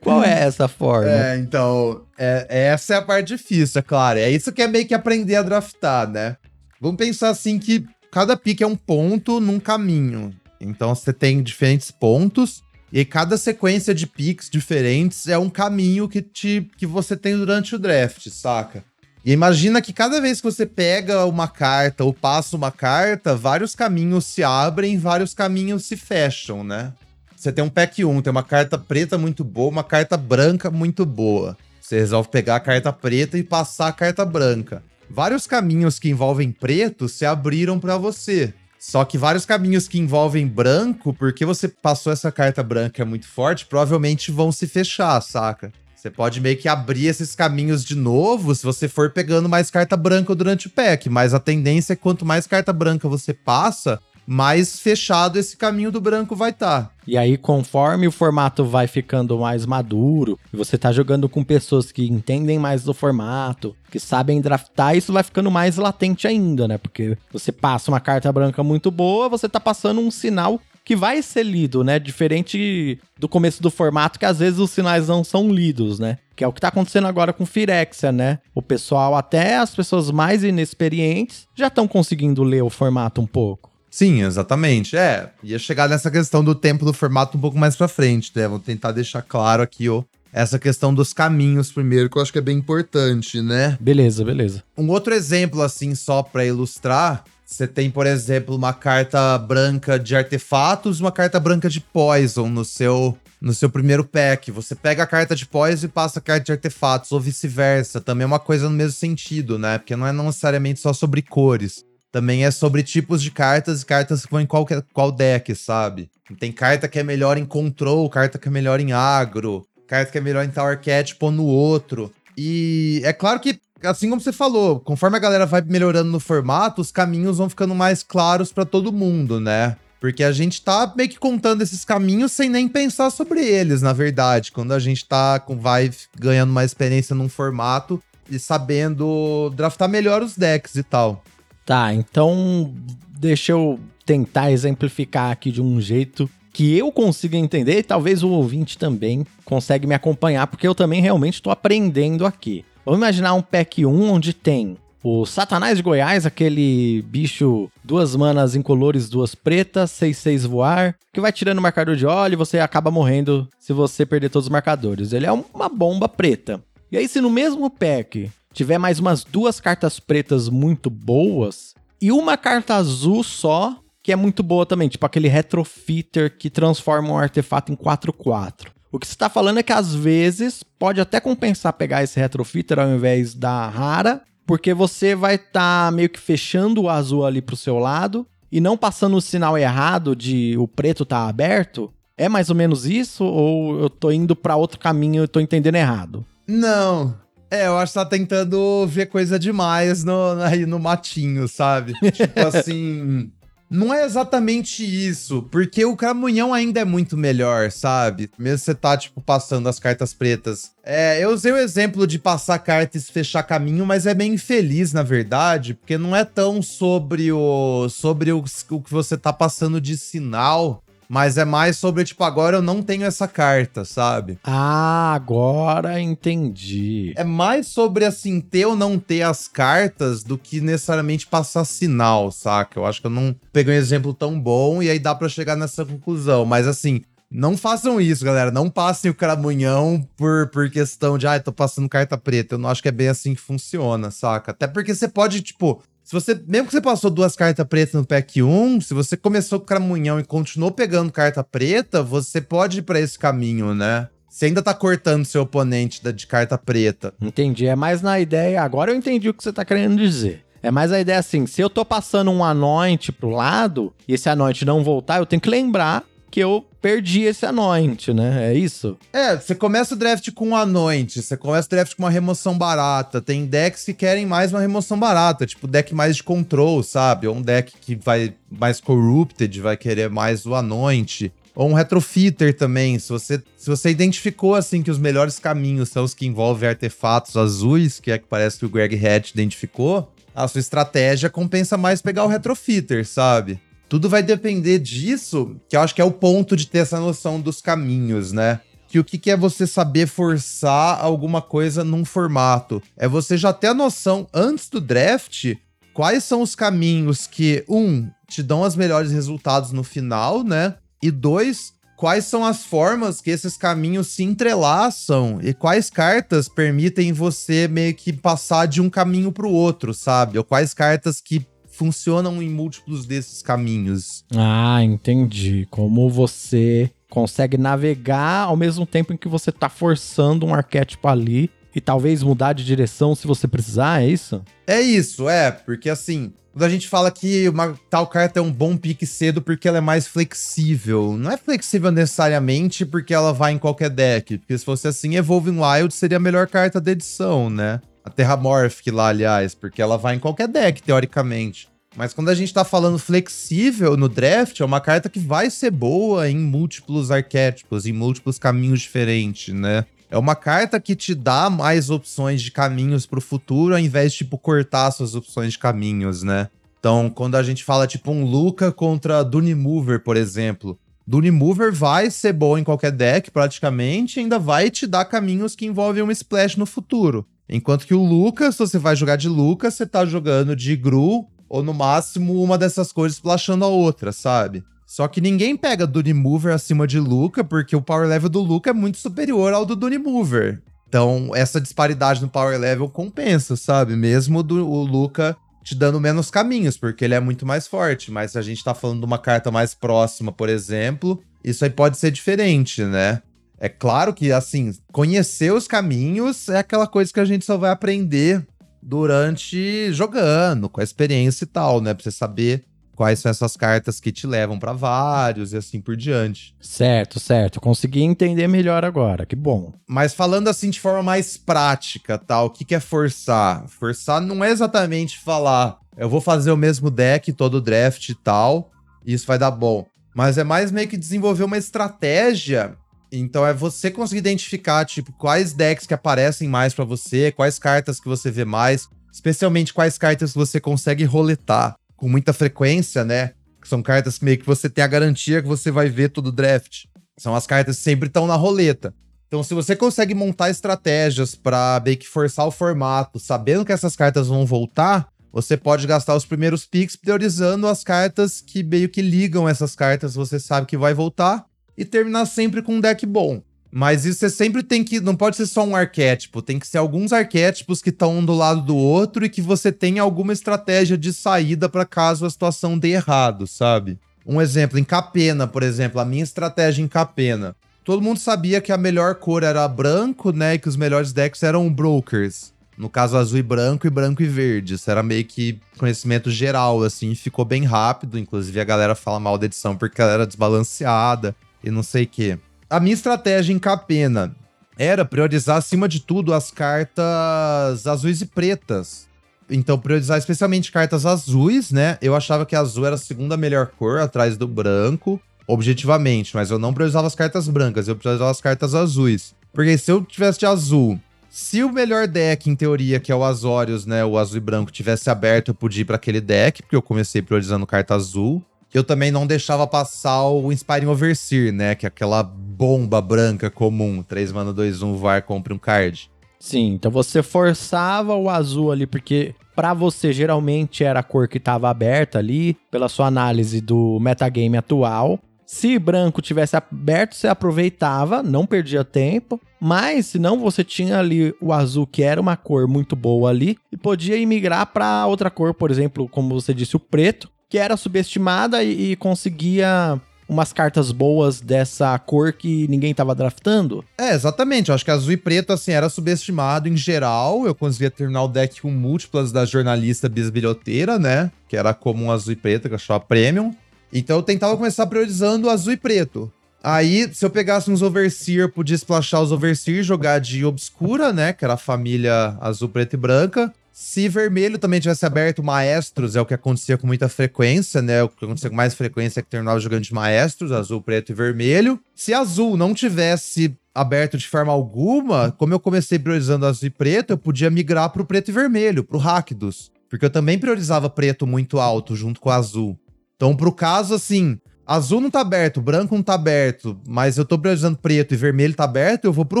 qual é essa forma? É, então, é, essa é a parte difícil, é claro. É isso que é meio que aprender a draftar, né? Vamos pensar assim que cada pique é um ponto num caminho. Então você tem diferentes pontos e cada sequência de picks diferentes é um caminho que, te, que você tem durante o draft, saca? E imagina que cada vez que você pega uma carta ou passa uma carta, vários caminhos se abrem, vários caminhos se fecham, né? Você tem um pack 1, tem uma carta preta muito boa, uma carta branca muito boa. Você resolve pegar a carta preta e passar a carta branca. Vários caminhos que envolvem preto se abriram para você. Só que vários caminhos que envolvem branco, porque você passou essa carta branca muito forte, provavelmente vão se fechar, saca? Você pode meio que abrir esses caminhos de novo se você for pegando mais carta branca durante o pack, mas a tendência é que quanto mais carta branca você passa, mais fechado esse caminho do branco vai estar. Tá. E aí, conforme o formato vai ficando mais maduro, e você tá jogando com pessoas que entendem mais do formato, que sabem draftar, isso vai ficando mais latente ainda, né? Porque você passa uma carta branca muito boa, você tá passando um sinal que vai ser lido, né? Diferente do começo do formato, que às vezes os sinais não são lidos, né? Que é o que tá acontecendo agora com Firexia, né? O pessoal, até as pessoas mais inexperientes, já estão conseguindo ler o formato um pouco. Sim, exatamente. É, ia chegar nessa questão do tempo do formato um pouco mais pra frente, né? Vou tentar deixar claro aqui, ó, essa questão dos caminhos primeiro, que eu acho que é bem importante, né? Beleza, beleza. Um outro exemplo, assim, só para ilustrar, você tem, por exemplo, uma carta branca de artefatos, uma carta branca de poison no seu no seu primeiro pack. Você pega a carta de poison e passa a carta de artefatos, ou vice-versa. Também é uma coisa no mesmo sentido, né? Porque não é necessariamente só sobre cores também é sobre tipos de cartas e cartas que vão em qualquer, qual deck, sabe? Tem carta que é melhor em control, carta que é melhor em agro, carta que é melhor em tal arquétipo ou no outro. E é claro que, assim como você falou, conforme a galera vai melhorando no formato, os caminhos vão ficando mais claros para todo mundo, né? Porque a gente tá meio que contando esses caminhos sem nem pensar sobre eles, na verdade. Quando a gente tá com vai ganhando mais experiência num formato e sabendo draftar melhor os decks e tal. Tá, então deixa eu tentar exemplificar aqui de um jeito que eu consiga entender e talvez o ouvinte também consegue me acompanhar, porque eu também realmente estou aprendendo aqui. Vamos imaginar um pack 1 onde tem o Satanás de Goiás, aquele bicho duas manas incolores, duas pretas, 6-6 voar, que vai tirando o marcador de óleo e você acaba morrendo se você perder todos os marcadores. Ele é uma bomba preta. E aí, se no mesmo pack tiver mais umas duas cartas pretas muito boas e uma carta azul só que é muito boa também, tipo aquele retrofitter que transforma um artefato em 4-4. O que você está falando é que às vezes pode até compensar pegar esse retrofitter ao invés da rara, porque você vai estar tá meio que fechando o azul ali pro seu lado e não passando o sinal errado de o preto tá aberto. É mais ou menos isso ou eu tô indo para outro caminho e tô entendendo errado? Não, é, eu acho que tá tentando ver coisa demais no, aí no matinho, sabe? *laughs* tipo assim. Não é exatamente isso, porque o Cramunhão ainda é muito melhor, sabe? Mesmo você tá, tipo, passando as cartas pretas. É, eu usei o exemplo de passar cartas e fechar caminho, mas é bem infeliz, na verdade, porque não é tão sobre o. sobre o, o que você tá passando de sinal, mas é mais sobre, tipo, agora eu não tenho essa carta, sabe? Ah, agora entendi. É mais sobre, assim, ter ou não ter as cartas do que necessariamente passar sinal, saca? Eu acho que eu não peguei um exemplo tão bom e aí dá para chegar nessa conclusão. Mas, assim, não façam isso, galera. Não passem o cramunhão por, por questão de, ah, tô passando carta preta. Eu não acho que é bem assim que funciona, saca? Até porque você pode, tipo, se você, mesmo que você passou duas cartas pretas no pack 1, se você começou com cramunhão e continuou pegando carta preta, você pode ir pra esse caminho, né? Você ainda tá cortando seu oponente da, de carta preta. Entendi. É mais na ideia. Agora eu entendi o que você tá querendo dizer. É mais a ideia assim: se eu tô passando um anoint pro lado e esse anoint não voltar, eu tenho que lembrar que eu perdi esse Anoint, né? É isso? É, você começa o draft com um Anoint, você começa o draft com uma remoção barata. Tem decks que querem mais uma remoção barata, tipo deck mais de control, sabe? Ou um deck que vai mais corrupted, vai querer mais o Anoint. Ou um retrofitter também. Se você, se você identificou assim que os melhores caminhos são os que envolvem artefatos azuis, que é que parece que o Greg Hatch identificou, a sua estratégia compensa mais pegar o retrofitter, sabe? Tudo vai depender disso, que eu acho que é o ponto de ter essa noção dos caminhos, né? Que o que, é você saber forçar alguma coisa num formato? É você já ter a noção antes do draft quais são os caminhos que, um, te dão os melhores resultados no final, né? E dois, quais são as formas que esses caminhos se entrelaçam e quais cartas permitem você meio que passar de um caminho para o outro, sabe? Ou quais cartas que funcionam em múltiplos desses caminhos. Ah, entendi. Como você consegue navegar ao mesmo tempo em que você tá forçando um arquétipo ali e talvez mudar de direção se você precisar, é isso? É isso, é, porque assim, quando a gente fala que uma tal carta é um bom pique cedo porque ela é mais flexível, não é flexível necessariamente porque ela vai em qualquer deck, porque se fosse assim, Evolving Wild seria a melhor carta da edição, né? A Terramorphic lá, aliás, porque ela vai em qualquer deck, teoricamente. Mas quando a gente tá falando flexível no draft, é uma carta que vai ser boa em múltiplos arquétipos, em múltiplos caminhos diferentes, né? É uma carta que te dá mais opções de caminhos pro futuro, ao invés de, tipo, cortar suas opções de caminhos, né? Então, quando a gente fala, tipo, um Luca contra Dune Mover, por exemplo, Dune Mover vai ser bom em qualquer deck, praticamente, e ainda vai te dar caminhos que envolvem um Splash no futuro. Enquanto que o Lucas, se você vai jogar de Lucas, você tá jogando de Gru, ou no máximo uma dessas coisas splashando a outra, sabe? Só que ninguém pega Dune Mover acima de Luca, porque o power level do Luca é muito superior ao do Dune Mover. Então, essa disparidade no power level compensa, sabe? Mesmo do, o Luca te dando menos caminhos, porque ele é muito mais forte. Mas se a gente tá falando de uma carta mais próxima, por exemplo, isso aí pode ser diferente, né? É claro que, assim, conhecer os caminhos é aquela coisa que a gente só vai aprender durante jogando, com a experiência e tal, né? Pra você saber quais são essas cartas que te levam para vários e assim por diante. Certo, certo. Consegui entender melhor agora. Que bom. Mas falando assim de forma mais prática, tal, o que, que é forçar? Forçar não é exatamente falar, eu vou fazer o mesmo deck todo draft e tal, e isso vai dar bom. Mas é mais meio que desenvolver uma estratégia. Então é você conseguir identificar, tipo, quais decks que aparecem mais para você, quais cartas que você vê mais, especialmente quais cartas você consegue roletar com muita frequência, né? Que são cartas que meio que você tem a garantia que você vai ver todo o draft. São as cartas que sempre estão na roleta. Então, se você consegue montar estratégias para meio que forçar o formato, sabendo que essas cartas vão voltar, você pode gastar os primeiros picks priorizando as cartas que meio que ligam essas cartas, você sabe que vai voltar, e terminar sempre com um deck bom. Mas isso você sempre tem que. Não pode ser só um arquétipo, tem que ser alguns arquétipos que estão um do lado do outro e que você tenha alguma estratégia de saída para caso a situação dê errado, sabe? Um exemplo, em Capena, por exemplo, a minha estratégia em Capena. Todo mundo sabia que a melhor cor era branco, né? E que os melhores decks eram brokers. No caso, azul e branco e branco e verde. Isso era meio que conhecimento geral, assim, ficou bem rápido. Inclusive, a galera fala mal da edição porque ela era desbalanceada e não sei o quê. A minha estratégia em Capena era priorizar, acima de tudo, as cartas azuis e pretas. Então, priorizar especialmente cartas azuis, né? Eu achava que azul era a segunda melhor cor, atrás do branco, objetivamente, mas eu não priorizava as cartas brancas, eu priorizava as cartas azuis. Porque se eu tivesse de azul, se o melhor deck, em teoria, que é o Azorius, né, o azul e branco, tivesse aberto, eu podia ir pra aquele deck, porque eu comecei priorizando carta azul. Eu também não deixava passar o Inspiring Overseer, né? Que é aquela bomba branca comum. 3 mana, 2, 1, VAR, compre um card. Sim, então você forçava o azul ali, porque para você geralmente era a cor que estava aberta ali, pela sua análise do metagame atual. Se branco tivesse aberto, você aproveitava, não perdia tempo. Mas se não, você tinha ali o azul, que era uma cor muito boa ali, e podia migrar para outra cor, por exemplo, como você disse, o preto, que era subestimada e, e conseguia umas cartas boas dessa cor que ninguém tava draftando. É, exatamente. Eu acho que azul e preto, assim, era subestimado em geral. Eu conseguia terminar o deck com múltiplas da jornalista bisbilhoteira, né? Que era comum azul e preto, que eu achava premium. Então eu tentava começar priorizando azul e preto. Aí, se eu pegasse uns Overseer, podia splashar os Overseer, jogar de Obscura, né? Que era a família azul, preto e branca. Se vermelho também tivesse aberto maestros, é o que acontecia com muita frequência, né? O que acontecia com mais frequência é que terminava jogando de maestros, azul, preto e vermelho. Se azul não tivesse aberto de forma alguma, como eu comecei priorizando azul e preto, eu podia migrar pro preto e vermelho, pro Rakdos. Porque eu também priorizava preto muito alto junto com azul. Então, pro caso assim, azul não tá aberto, branco não tá aberto, mas eu tô priorizando preto e vermelho tá aberto, eu vou pro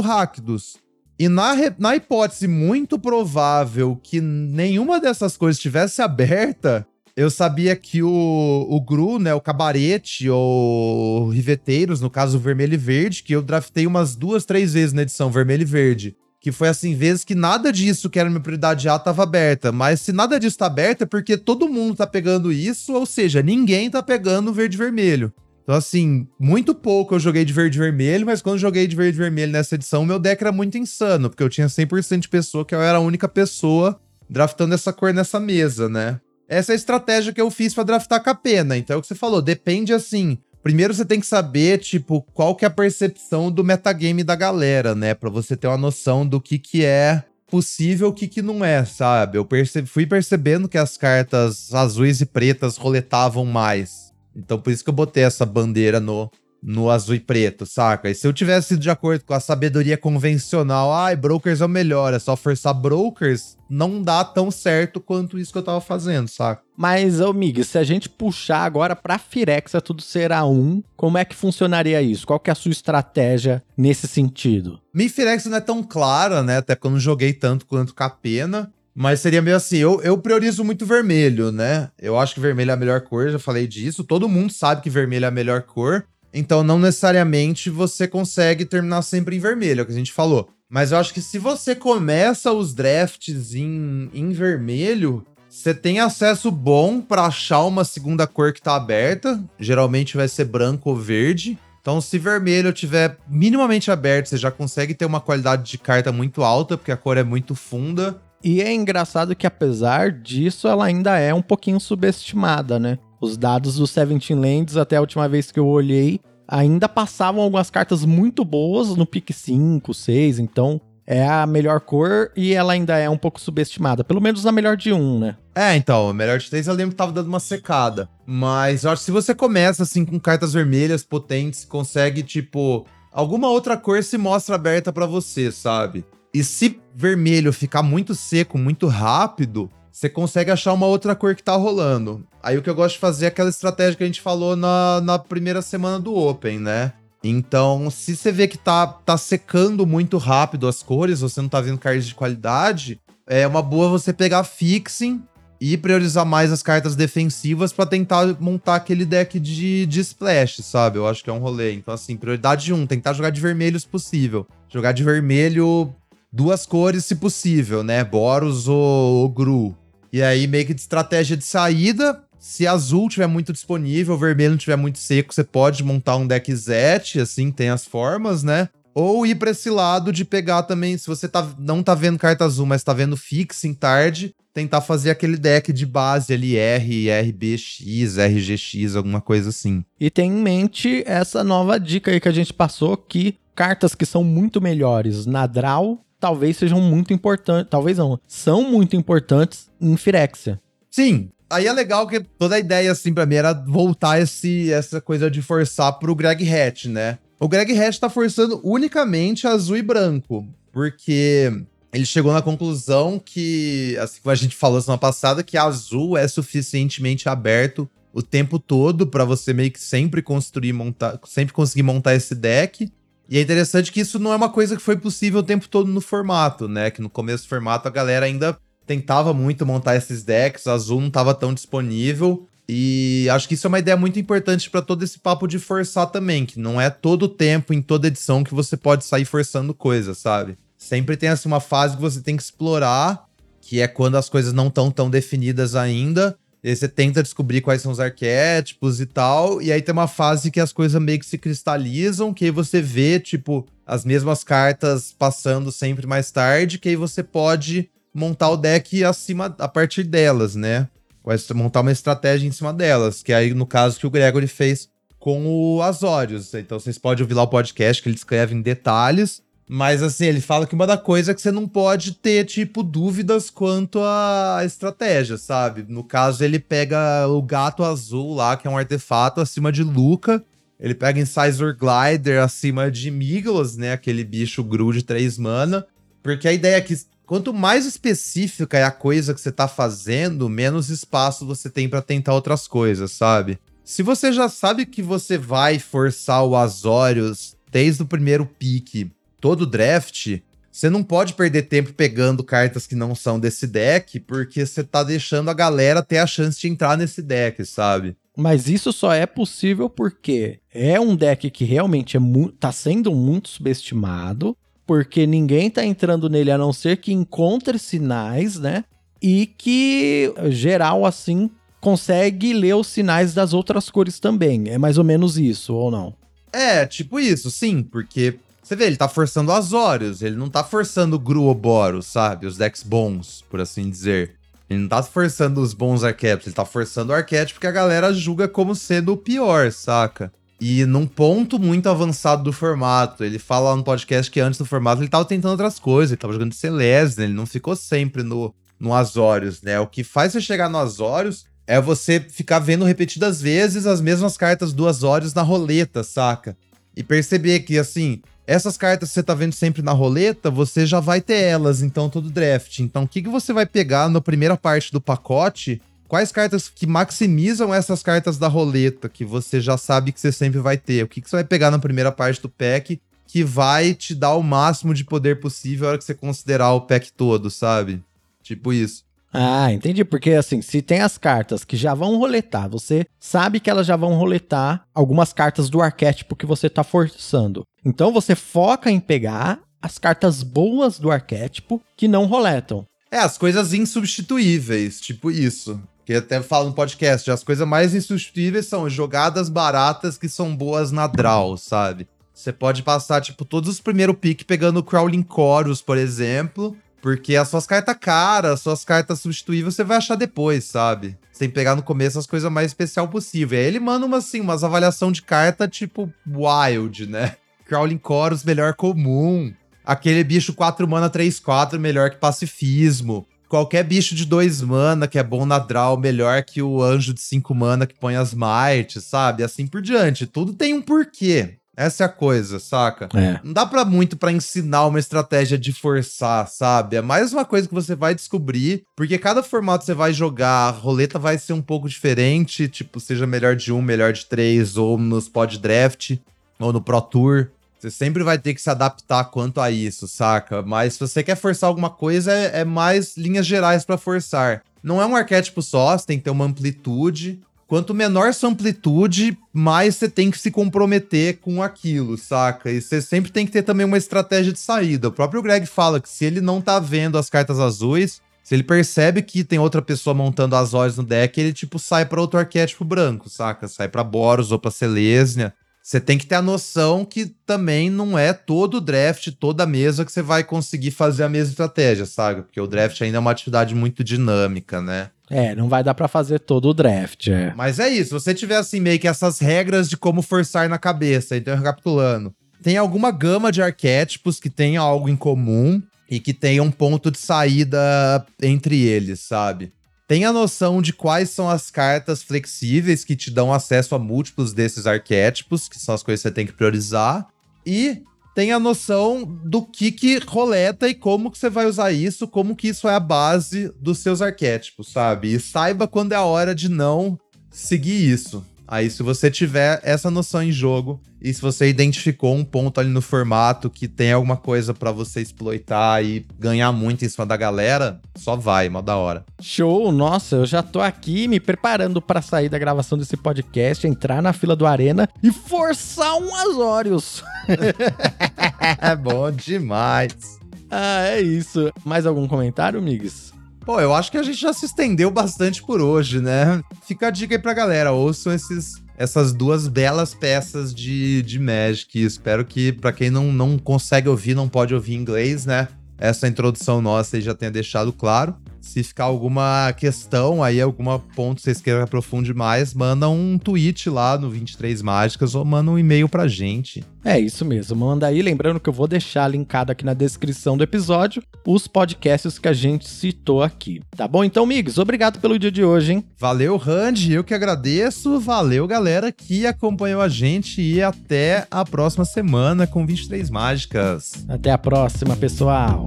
Rakdos. E na, na hipótese muito provável que nenhuma dessas coisas estivesse aberta, eu sabia que o, o Gru, né, o Cabarete ou Riveteiros, no caso vermelho e verde, que eu draftei umas duas, três vezes na edição vermelho e verde. Que foi assim, vezes que nada disso que era minha prioridade A tava aberta. Mas se nada disso tá aberto é porque todo mundo tá pegando isso, ou seja, ninguém tá pegando verde e vermelho. Então, assim, muito pouco eu joguei de verde vermelho, mas quando joguei de verde vermelho nessa edição, meu deck era muito insano, porque eu tinha 100% de pessoa que eu era a única pessoa draftando essa cor nessa mesa, né? Essa é a estratégia que eu fiz para draftar com a pena. Então é o que você falou, depende assim. Primeiro você tem que saber, tipo, qual que é a percepção do metagame da galera, né? Para você ter uma noção do que que é possível, o que que não é, sabe? Eu perce fui percebendo que as cartas azuis e pretas roletavam mais. Então por isso que eu botei essa bandeira no, no azul e preto, saca? E se eu tivesse sido de acordo com a sabedoria convencional, ai, brokers é o melhor, é só forçar brokers, não dá tão certo quanto isso que eu tava fazendo, saca? Mas, ô Mig, se a gente puxar agora pra Firexa tudo será um, como é que funcionaria isso? Qual que é a sua estratégia nesse sentido? Mi Firexa não é tão clara, né? Até porque eu não joguei tanto quanto Capena. Mas seria meio assim, eu, eu priorizo muito vermelho, né? Eu acho que vermelho é a melhor cor, já falei disso. Todo mundo sabe que vermelho é a melhor cor. Então, não necessariamente você consegue terminar sempre em vermelho, é o que a gente falou. Mas eu acho que se você começa os drafts em, em vermelho, você tem acesso bom para achar uma segunda cor que tá aberta. Geralmente vai ser branco ou verde. Então, se vermelho tiver minimamente aberto, você já consegue ter uma qualidade de carta muito alta, porque a cor é muito funda. E é engraçado que, apesar disso, ela ainda é um pouquinho subestimada, né? Os dados do Seventeen Lands, até a última vez que eu olhei, ainda passavam algumas cartas muito boas no pick 5, 6, então é a melhor cor e ela ainda é um pouco subestimada, pelo menos na melhor de um, né? É, então, a melhor de três eu lembro que tava dando uma secada. Mas eu acho que se você começa assim com cartas vermelhas potentes, consegue, tipo, alguma outra cor se mostra aberta para você, sabe? E se vermelho ficar muito seco, muito rápido, você consegue achar uma outra cor que tá rolando. Aí o que eu gosto de fazer é aquela estratégia que a gente falou na, na primeira semana do Open, né? Então, se você vê que tá, tá secando muito rápido as cores, você não tá vendo cards de qualidade, é uma boa você pegar fixing e priorizar mais as cartas defensivas para tentar montar aquele deck de, de splash, sabe? Eu acho que é um rolê. Então, assim, prioridade 1, um, tentar jogar de vermelho se possível. Jogar de vermelho duas cores, se possível, né? Boros ou, ou Gru. E aí, meio que de estratégia de saída, se azul tiver muito disponível, vermelho não tiver muito seco, você pode montar um deck Zet, assim, tem as formas, né? Ou ir para esse lado de pegar também, se você tá, não tá vendo carta azul, mas tá vendo fixing tarde, tentar fazer aquele deck de base ali, R, RBX, RGX, alguma coisa assim. E tem em mente essa nova dica aí que a gente passou, que cartas que são muito melhores na draw talvez sejam muito importantes, talvez não, são muito importantes em Firexia. Sim, aí é legal que toda a ideia, assim, pra mim era voltar esse, essa coisa de forçar pro Greg Hatch, né? O Greg Hatch tá forçando unicamente azul e branco, porque ele chegou na conclusão que, assim como a gente falou semana passada, que azul é suficientemente aberto o tempo todo para você meio que sempre construir, montar, sempre conseguir montar esse deck. E é interessante que isso não é uma coisa que foi possível o tempo todo no formato, né? Que no começo do formato a galera ainda tentava muito montar esses decks, a Azul não estava tão disponível. E acho que isso é uma ideia muito importante para todo esse papo de forçar também, que não é todo tempo, em toda edição, que você pode sair forçando coisas, sabe? Sempre tem assim uma fase que você tem que explorar, que é quando as coisas não estão tão definidas ainda, e aí você tenta descobrir quais são os arquétipos e tal. E aí tem uma fase que as coisas meio que se cristalizam, que aí você vê, tipo, as mesmas cartas passando sempre mais tarde, que aí você pode montar o deck acima, a partir delas, né? Vai montar uma estratégia em cima delas, que é aí no caso que o Gregory fez com o Azorius. Então vocês podem ouvir lá o podcast que ele escreve em detalhes. Mas assim, ele fala que uma da coisa é que você não pode ter, tipo, dúvidas quanto à estratégia, sabe? No caso, ele pega o gato azul lá, que é um artefato, acima de Luca. Ele pega Incisor Glider acima de Miglos, né? Aquele bicho Gru de 3 mana. Porque a ideia é que quanto mais específica é a coisa que você tá fazendo, menos espaço você tem para tentar outras coisas, sabe? Se você já sabe que você vai forçar o Azorius desde o primeiro pique todo draft, você não pode perder tempo pegando cartas que não são desse deck, porque você tá deixando a galera ter a chance de entrar nesse deck, sabe? Mas isso só é possível porque é um deck que realmente é tá sendo muito subestimado, porque ninguém tá entrando nele a não ser que encontre sinais, né? E que geral assim consegue ler os sinais das outras cores também. É mais ou menos isso, ou não? É, tipo isso, sim, porque você vê, ele tá forçando Azorius, ele não tá forçando Gruoboros, sabe? Os decks bons, por assim dizer. Ele não tá forçando os bons arquétipos, ele tá forçando o arquétipo que a galera julga como sendo o pior, saca? E num ponto muito avançado do formato. Ele fala no podcast que antes do formato ele tava tentando outras coisas, ele tava jogando Celeste, ele não ficou sempre no, no Azorius, né? O que faz você chegar no Azorius é você ficar vendo repetidas vezes as mesmas cartas do Azorius na roleta, saca? E perceber que, assim, essas cartas que você tá vendo sempre na roleta, você já vai ter elas, então, todo draft. Então, o que, que você vai pegar na primeira parte do pacote? Quais cartas que maximizam essas cartas da roleta, que você já sabe que você sempre vai ter? O que, que você vai pegar na primeira parte do pack que vai te dar o máximo de poder possível na hora que você considerar o pack todo, sabe? Tipo isso. Ah, entendi. Porque assim, se tem as cartas que já vão roletar, você sabe que elas já vão roletar algumas cartas do arquétipo que você tá forçando. Então você foca em pegar as cartas boas do arquétipo que não roletam. É, as coisas insubstituíveis, tipo isso. Que até falo no podcast, as coisas mais insubstituíveis são jogadas baratas que são boas na draw, sabe? Você pode passar, tipo, todos os primeiros pick pegando o Crawling Chorus, por exemplo, porque as suas cartas caras, as suas cartas substituíveis, você vai achar depois, sabe? Sem pegar no começo as coisas mais especial possível. Aí ele manda uma, assim, umas avaliação de carta tipo wild, né? Crawling Chorus, melhor comum. Aquele bicho 4 mana 3-4, melhor que pacifismo. Qualquer bicho de 2 mana que é bom na draw, melhor que o anjo de 5 mana que põe as mites, sabe? Assim por diante. Tudo tem um porquê. Essa é a coisa, saca? É. Não dá para muito para ensinar uma estratégia de forçar, sabe? É mais uma coisa que você vai descobrir, porque cada formato você vai jogar, a roleta vai ser um pouco diferente, tipo, seja melhor de um, melhor de três, ou nos pod draft, ou no Pro Tour. Você sempre vai ter que se adaptar quanto a isso, saca? Mas se você quer forçar alguma coisa, é, é mais linhas gerais para forçar. Não é um arquétipo só, você tem que ter uma amplitude. Quanto menor sua amplitude, mais você tem que se comprometer com aquilo, saca? E você sempre tem que ter também uma estratégia de saída. O próprio Greg fala que se ele não tá vendo as cartas azuis, se ele percebe que tem outra pessoa montando as olhos no deck, ele tipo sai para outro arquétipo branco, saca? Sai para Boros ou para Selesnya. Você tem que ter a noção que também não é todo draft, toda mesa que você vai conseguir fazer a mesma estratégia, sabe? Porque o draft ainda é uma atividade muito dinâmica, né? É, não vai dar para fazer todo o draft, é. Mas é isso, se você tiver assim meio que essas regras de como forçar na cabeça, então recapitulando. Tem alguma gama de arquétipos que tem algo em comum e que tem um ponto de saída entre eles, sabe? Tem a noção de quais são as cartas flexíveis que te dão acesso a múltiplos desses arquétipos, que são as coisas que você tem que priorizar. E tem a noção do que que roleta e como que você vai usar isso, como que isso é a base dos seus arquétipos, sabe? E saiba quando é a hora de não seguir isso. Aí, se você tiver essa noção em jogo e se você identificou um ponto ali no formato que tem alguma coisa para você exploitar e ganhar muito em cima da galera, só vai, mó da hora. Show! Nossa, eu já tô aqui me preparando para sair da gravação desse podcast, entrar na fila do Arena e forçar um Azorius. *laughs* é bom demais. Ah, é isso. Mais algum comentário, Migs? Pô, eu acho que a gente já se estendeu bastante por hoje, né? Fica a dica aí pra galera, ouçam esses, essas duas belas peças de, de Magic. Espero que, para quem não, não consegue ouvir, não pode ouvir inglês, né? Essa introdução nossa aí já tenha deixado claro. Se ficar alguma questão aí, alguma ponto que vocês queiram aprofunde mais, manda um tweet lá no 23 Mágicas ou manda um e-mail pra gente. É isso mesmo, manda aí. Lembrando que eu vou deixar linkado aqui na descrição do episódio os podcasts que a gente citou aqui. Tá bom? Então, amigos, obrigado pelo dia de hoje, hein? Valeu, Randy. Eu que agradeço. Valeu, galera que acompanhou a gente e até a próxima semana com 23 Mágicas. Até a próxima, pessoal.